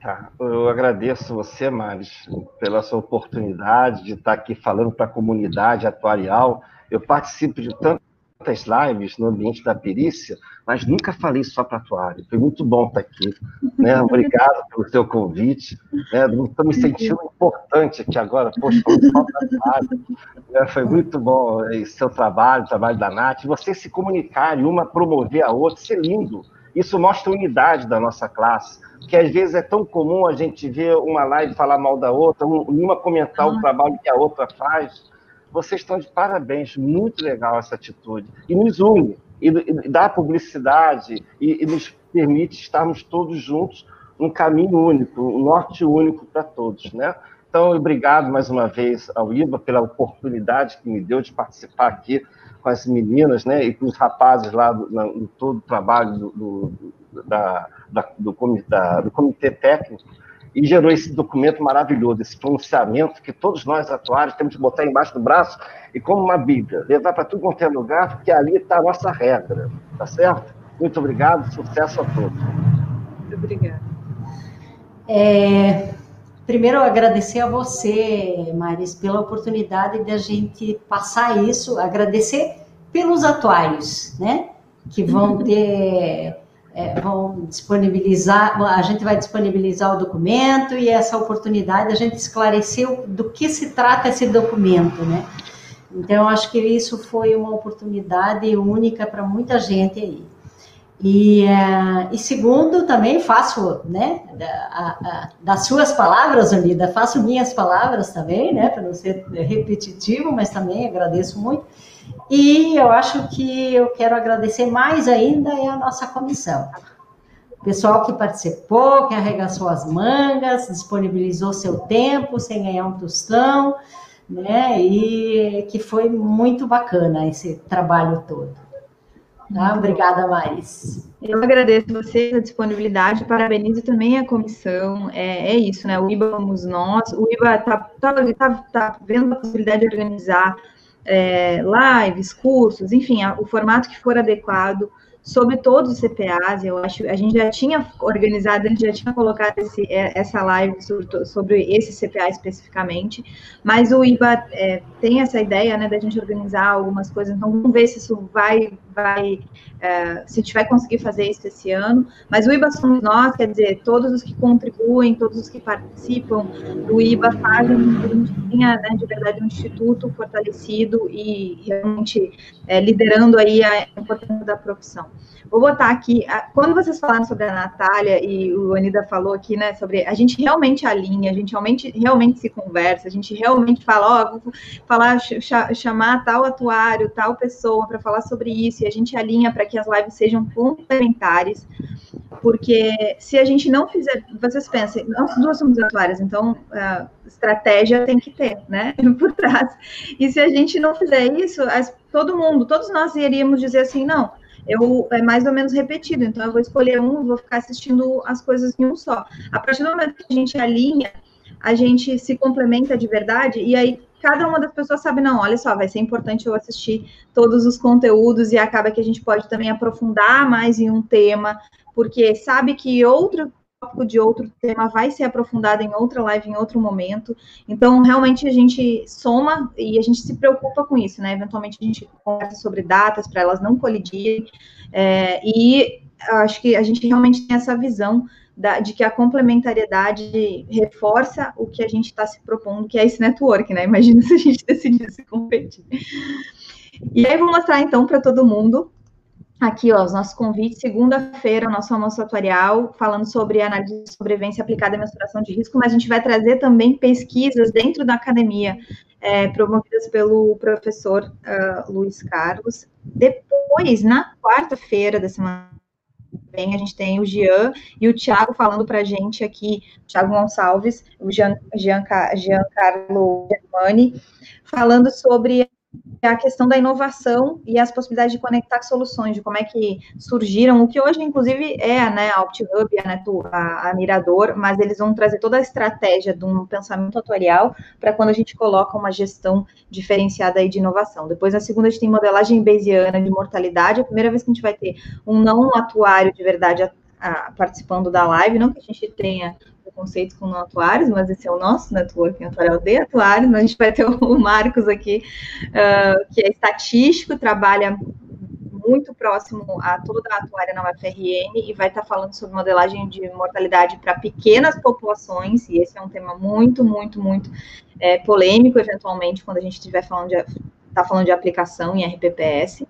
Tá. Eu agradeço você, Maris, pela sua oportunidade de estar aqui falando para a comunidade atuarial. Eu participo de tantas lives no ambiente da perícia, mas nunca falei só para a atuário. Foi muito bom estar aqui. Né? Obrigado pelo seu convite. Né? Estou me sentindo importante aqui agora. Poxa, falando só para atuário. Né? Foi muito bom o seu trabalho, o trabalho da Nath. Vocês se comunicarem, uma promover a outra, isso é lindo. Isso mostra a unidade da nossa classe que às vezes é tão comum a gente ver uma live falar mal da outra, uma comentar o trabalho que a outra faz. Vocês estão de parabéns, muito legal essa atitude. E nos une, e, e dá publicidade, e, e nos permite estarmos todos juntos num caminho único, um norte único para todos, né? Então, obrigado mais uma vez ao IBA pela oportunidade que me deu de participar aqui com as meninas, né, e com os rapazes lá do, no todo o trabalho do, do, da, da, do, da, do comitê técnico, e gerou esse documento maravilhoso, esse pronunciamento que todos nós atuários temos que botar embaixo do braço e como uma Bíblia, levar para tudo quanto é lugar, porque ali está a nossa regra, tá certo? Muito obrigado, sucesso a todos. Muito obrigada. É, primeiro, agradecer a você, Maris, pela oportunidade de a gente passar isso, agradecer pelos atuários, né? Que vão ter é, vão disponibilizar, a gente vai disponibilizar o documento e essa oportunidade a gente esclareceu do que se trata esse documento, né? Então, acho que isso foi uma oportunidade única para muita gente aí. E, uh, e, segundo, também faço, né, a, a, das suas palavras, Unida, faço minhas palavras também, né, para não ser repetitivo, mas também agradeço muito. E eu acho que eu quero agradecer mais ainda é a nossa comissão. O pessoal que participou, que arregaçou as mangas, disponibilizou seu tempo sem ganhar um tostão, né? E que foi muito bacana esse trabalho todo. Tá? Obrigada, Maris. Eu agradeço você a disponibilidade, parabenizo também a comissão. É, é isso, né? O IBA somos nós. O IBA está tá, tá, tá vendo a possibilidade de organizar é, lives, cursos, enfim, a, o formato que for adequado sobre todos os CPAs, eu acho, a gente já tinha organizado, a gente já tinha colocado esse, é, essa live sobre, sobre, esse CPA especificamente, mas o IBA é, tem essa ideia, né, da gente organizar algumas coisas, então vamos ver se isso vai, vai é, se a gente vai conseguir fazer isso esse ano, mas o IBA somos nós, quer dizer, todos os que contribuem, todos os que participam do IBA fazem a né, de verdade, um instituto fortalecido e realmente é, liderando aí a importância da profissão. Vou botar aqui, quando vocês falaram sobre a Natália e o Anida falou aqui, né, sobre a gente realmente alinha, a gente realmente, realmente se conversa, a gente realmente fala, ó, vou falar, ch chamar tal atuário, tal pessoa para falar sobre isso, e a gente alinha para que as lives sejam complementares, porque se a gente não fizer, vocês pensem, nós duas somos atuárias, então estratégia tem que ter, né, por trás. E se a gente não fizer isso, as, todo mundo, todos nós iríamos dizer assim, não, eu é mais ou menos repetido, então eu vou escolher um, vou ficar assistindo as coisas em um só. A partir do momento que a gente alinha, a gente se complementa de verdade, e aí cada uma das pessoas sabe, não, olha só, vai ser importante eu assistir todos os conteúdos, e acaba que a gente pode também aprofundar mais em um tema, porque sabe que outro tópico de outro tema vai ser aprofundado em outra live, em outro momento. Então, realmente, a gente soma e a gente se preocupa com isso, né? Eventualmente, a gente conversa sobre datas para elas não colidirem. É, e acho que a gente realmente tem essa visão da, de que a complementariedade reforça o que a gente está se propondo, que é esse network, né? Imagina se a gente decidisse competir. E aí, vou mostrar então para todo mundo aqui, ó, os nossos convites. Segunda-feira, o nosso almoço atuarial, falando sobre análise de sobrevivência aplicada à mensuração de risco, mas a gente vai trazer também pesquisas dentro da academia, é, promovidas pelo professor uh, Luiz Carlos. Depois, na quarta-feira da semana bem, a gente tem o Jean e o Thiago falando para a gente aqui, Thiago Gonçalves, o Jean, Jean, Jean Carlo Germani, falando sobre a questão da inovação e as possibilidades de conectar soluções, de como é que surgiram, o que hoje, inclusive, é né, a OptiHub, a, a, Mirador, mas eles vão trazer toda a estratégia de um pensamento atuarial para quando a gente coloca uma gestão diferenciada aí de inovação. Depois, na segunda, a gente tem modelagem bayesiana de mortalidade, a primeira vez que a gente vai ter um não atuário de verdade participando da live, não que a gente tenha preconceitos com não atuários, mas esse é o nosso networking atuarial de atuários. A gente vai ter o Marcos aqui, uh, que é estatístico, trabalha muito próximo a toda a atuária na UFRN e vai estar falando sobre modelagem de mortalidade para pequenas populações, e esse é um tema muito, muito, muito é, polêmico, eventualmente, quando a gente estiver falando de está falando de aplicação em RPPS.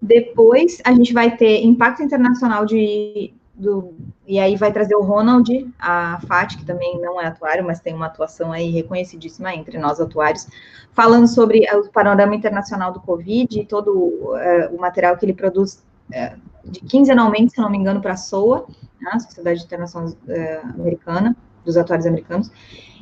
Depois, a gente vai ter impacto internacional de. Do, e aí vai trazer o Ronald, a FAT, que também não é atuário, mas tem uma atuação aí reconhecidíssima entre nós atuários, falando sobre o panorama internacional do Covid e todo uh, o material que ele produz uh, de quinzenalmente, se não me engano, para a SOA, né, Sociedade Internacional uh, Americana, dos atuários americanos.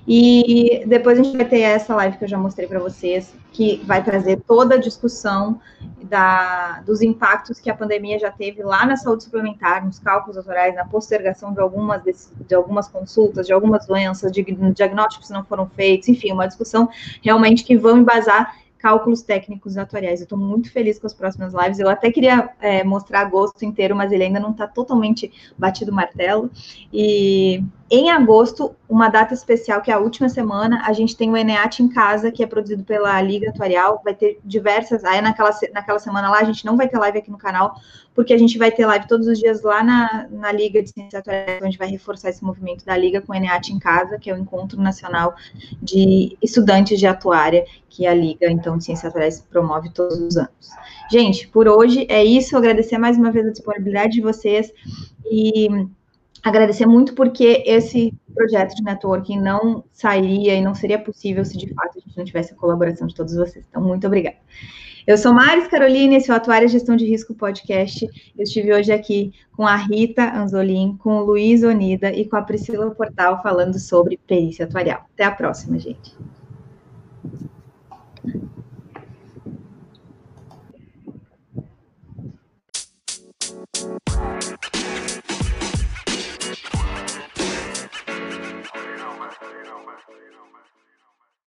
E depois a gente vai ter essa live que eu já mostrei para vocês, que vai trazer toda a discussão da, dos impactos que a pandemia já teve lá na saúde suplementar, nos cálculos autorais, na postergação de algumas, de algumas consultas, de algumas doenças, de diagnósticos que não foram feitos, enfim, uma discussão realmente que vão embasar cálculos técnicos atuariais. Eu estou muito feliz com as próximas lives. Eu até queria é, mostrar agosto inteiro, mas ele ainda não está totalmente batido o martelo. E em agosto, uma data especial, que é a última semana, a gente tem o Eneat em casa, que é produzido pela Liga Atuarial. Vai ter diversas. Aí naquela, naquela semana lá, a gente não vai ter live aqui no canal, porque a gente vai ter live todos os dias lá na, na Liga de Ciências Atuariais, onde gente vai reforçar esse movimento da Liga com o Eneat em casa, que é o Encontro Nacional de Estudantes de Atuária, que a Liga, então, de Ciências Atuariais promove todos os anos. Gente, por hoje é isso. Agradecer mais uma vez a disponibilidade de vocês e agradecer muito porque esse projeto de networking não sairia e não seria possível se de fato a gente não tivesse a colaboração de todos vocês. Então, muito obrigada. Eu sou Maris Carolina, esse é o Atuária Gestão de Risco Podcast. Eu estive hoje aqui com a Rita Anzolin, com o Luiz Onida e com a Priscila Portal falando sobre perícia atuarial. Até a próxima, gente.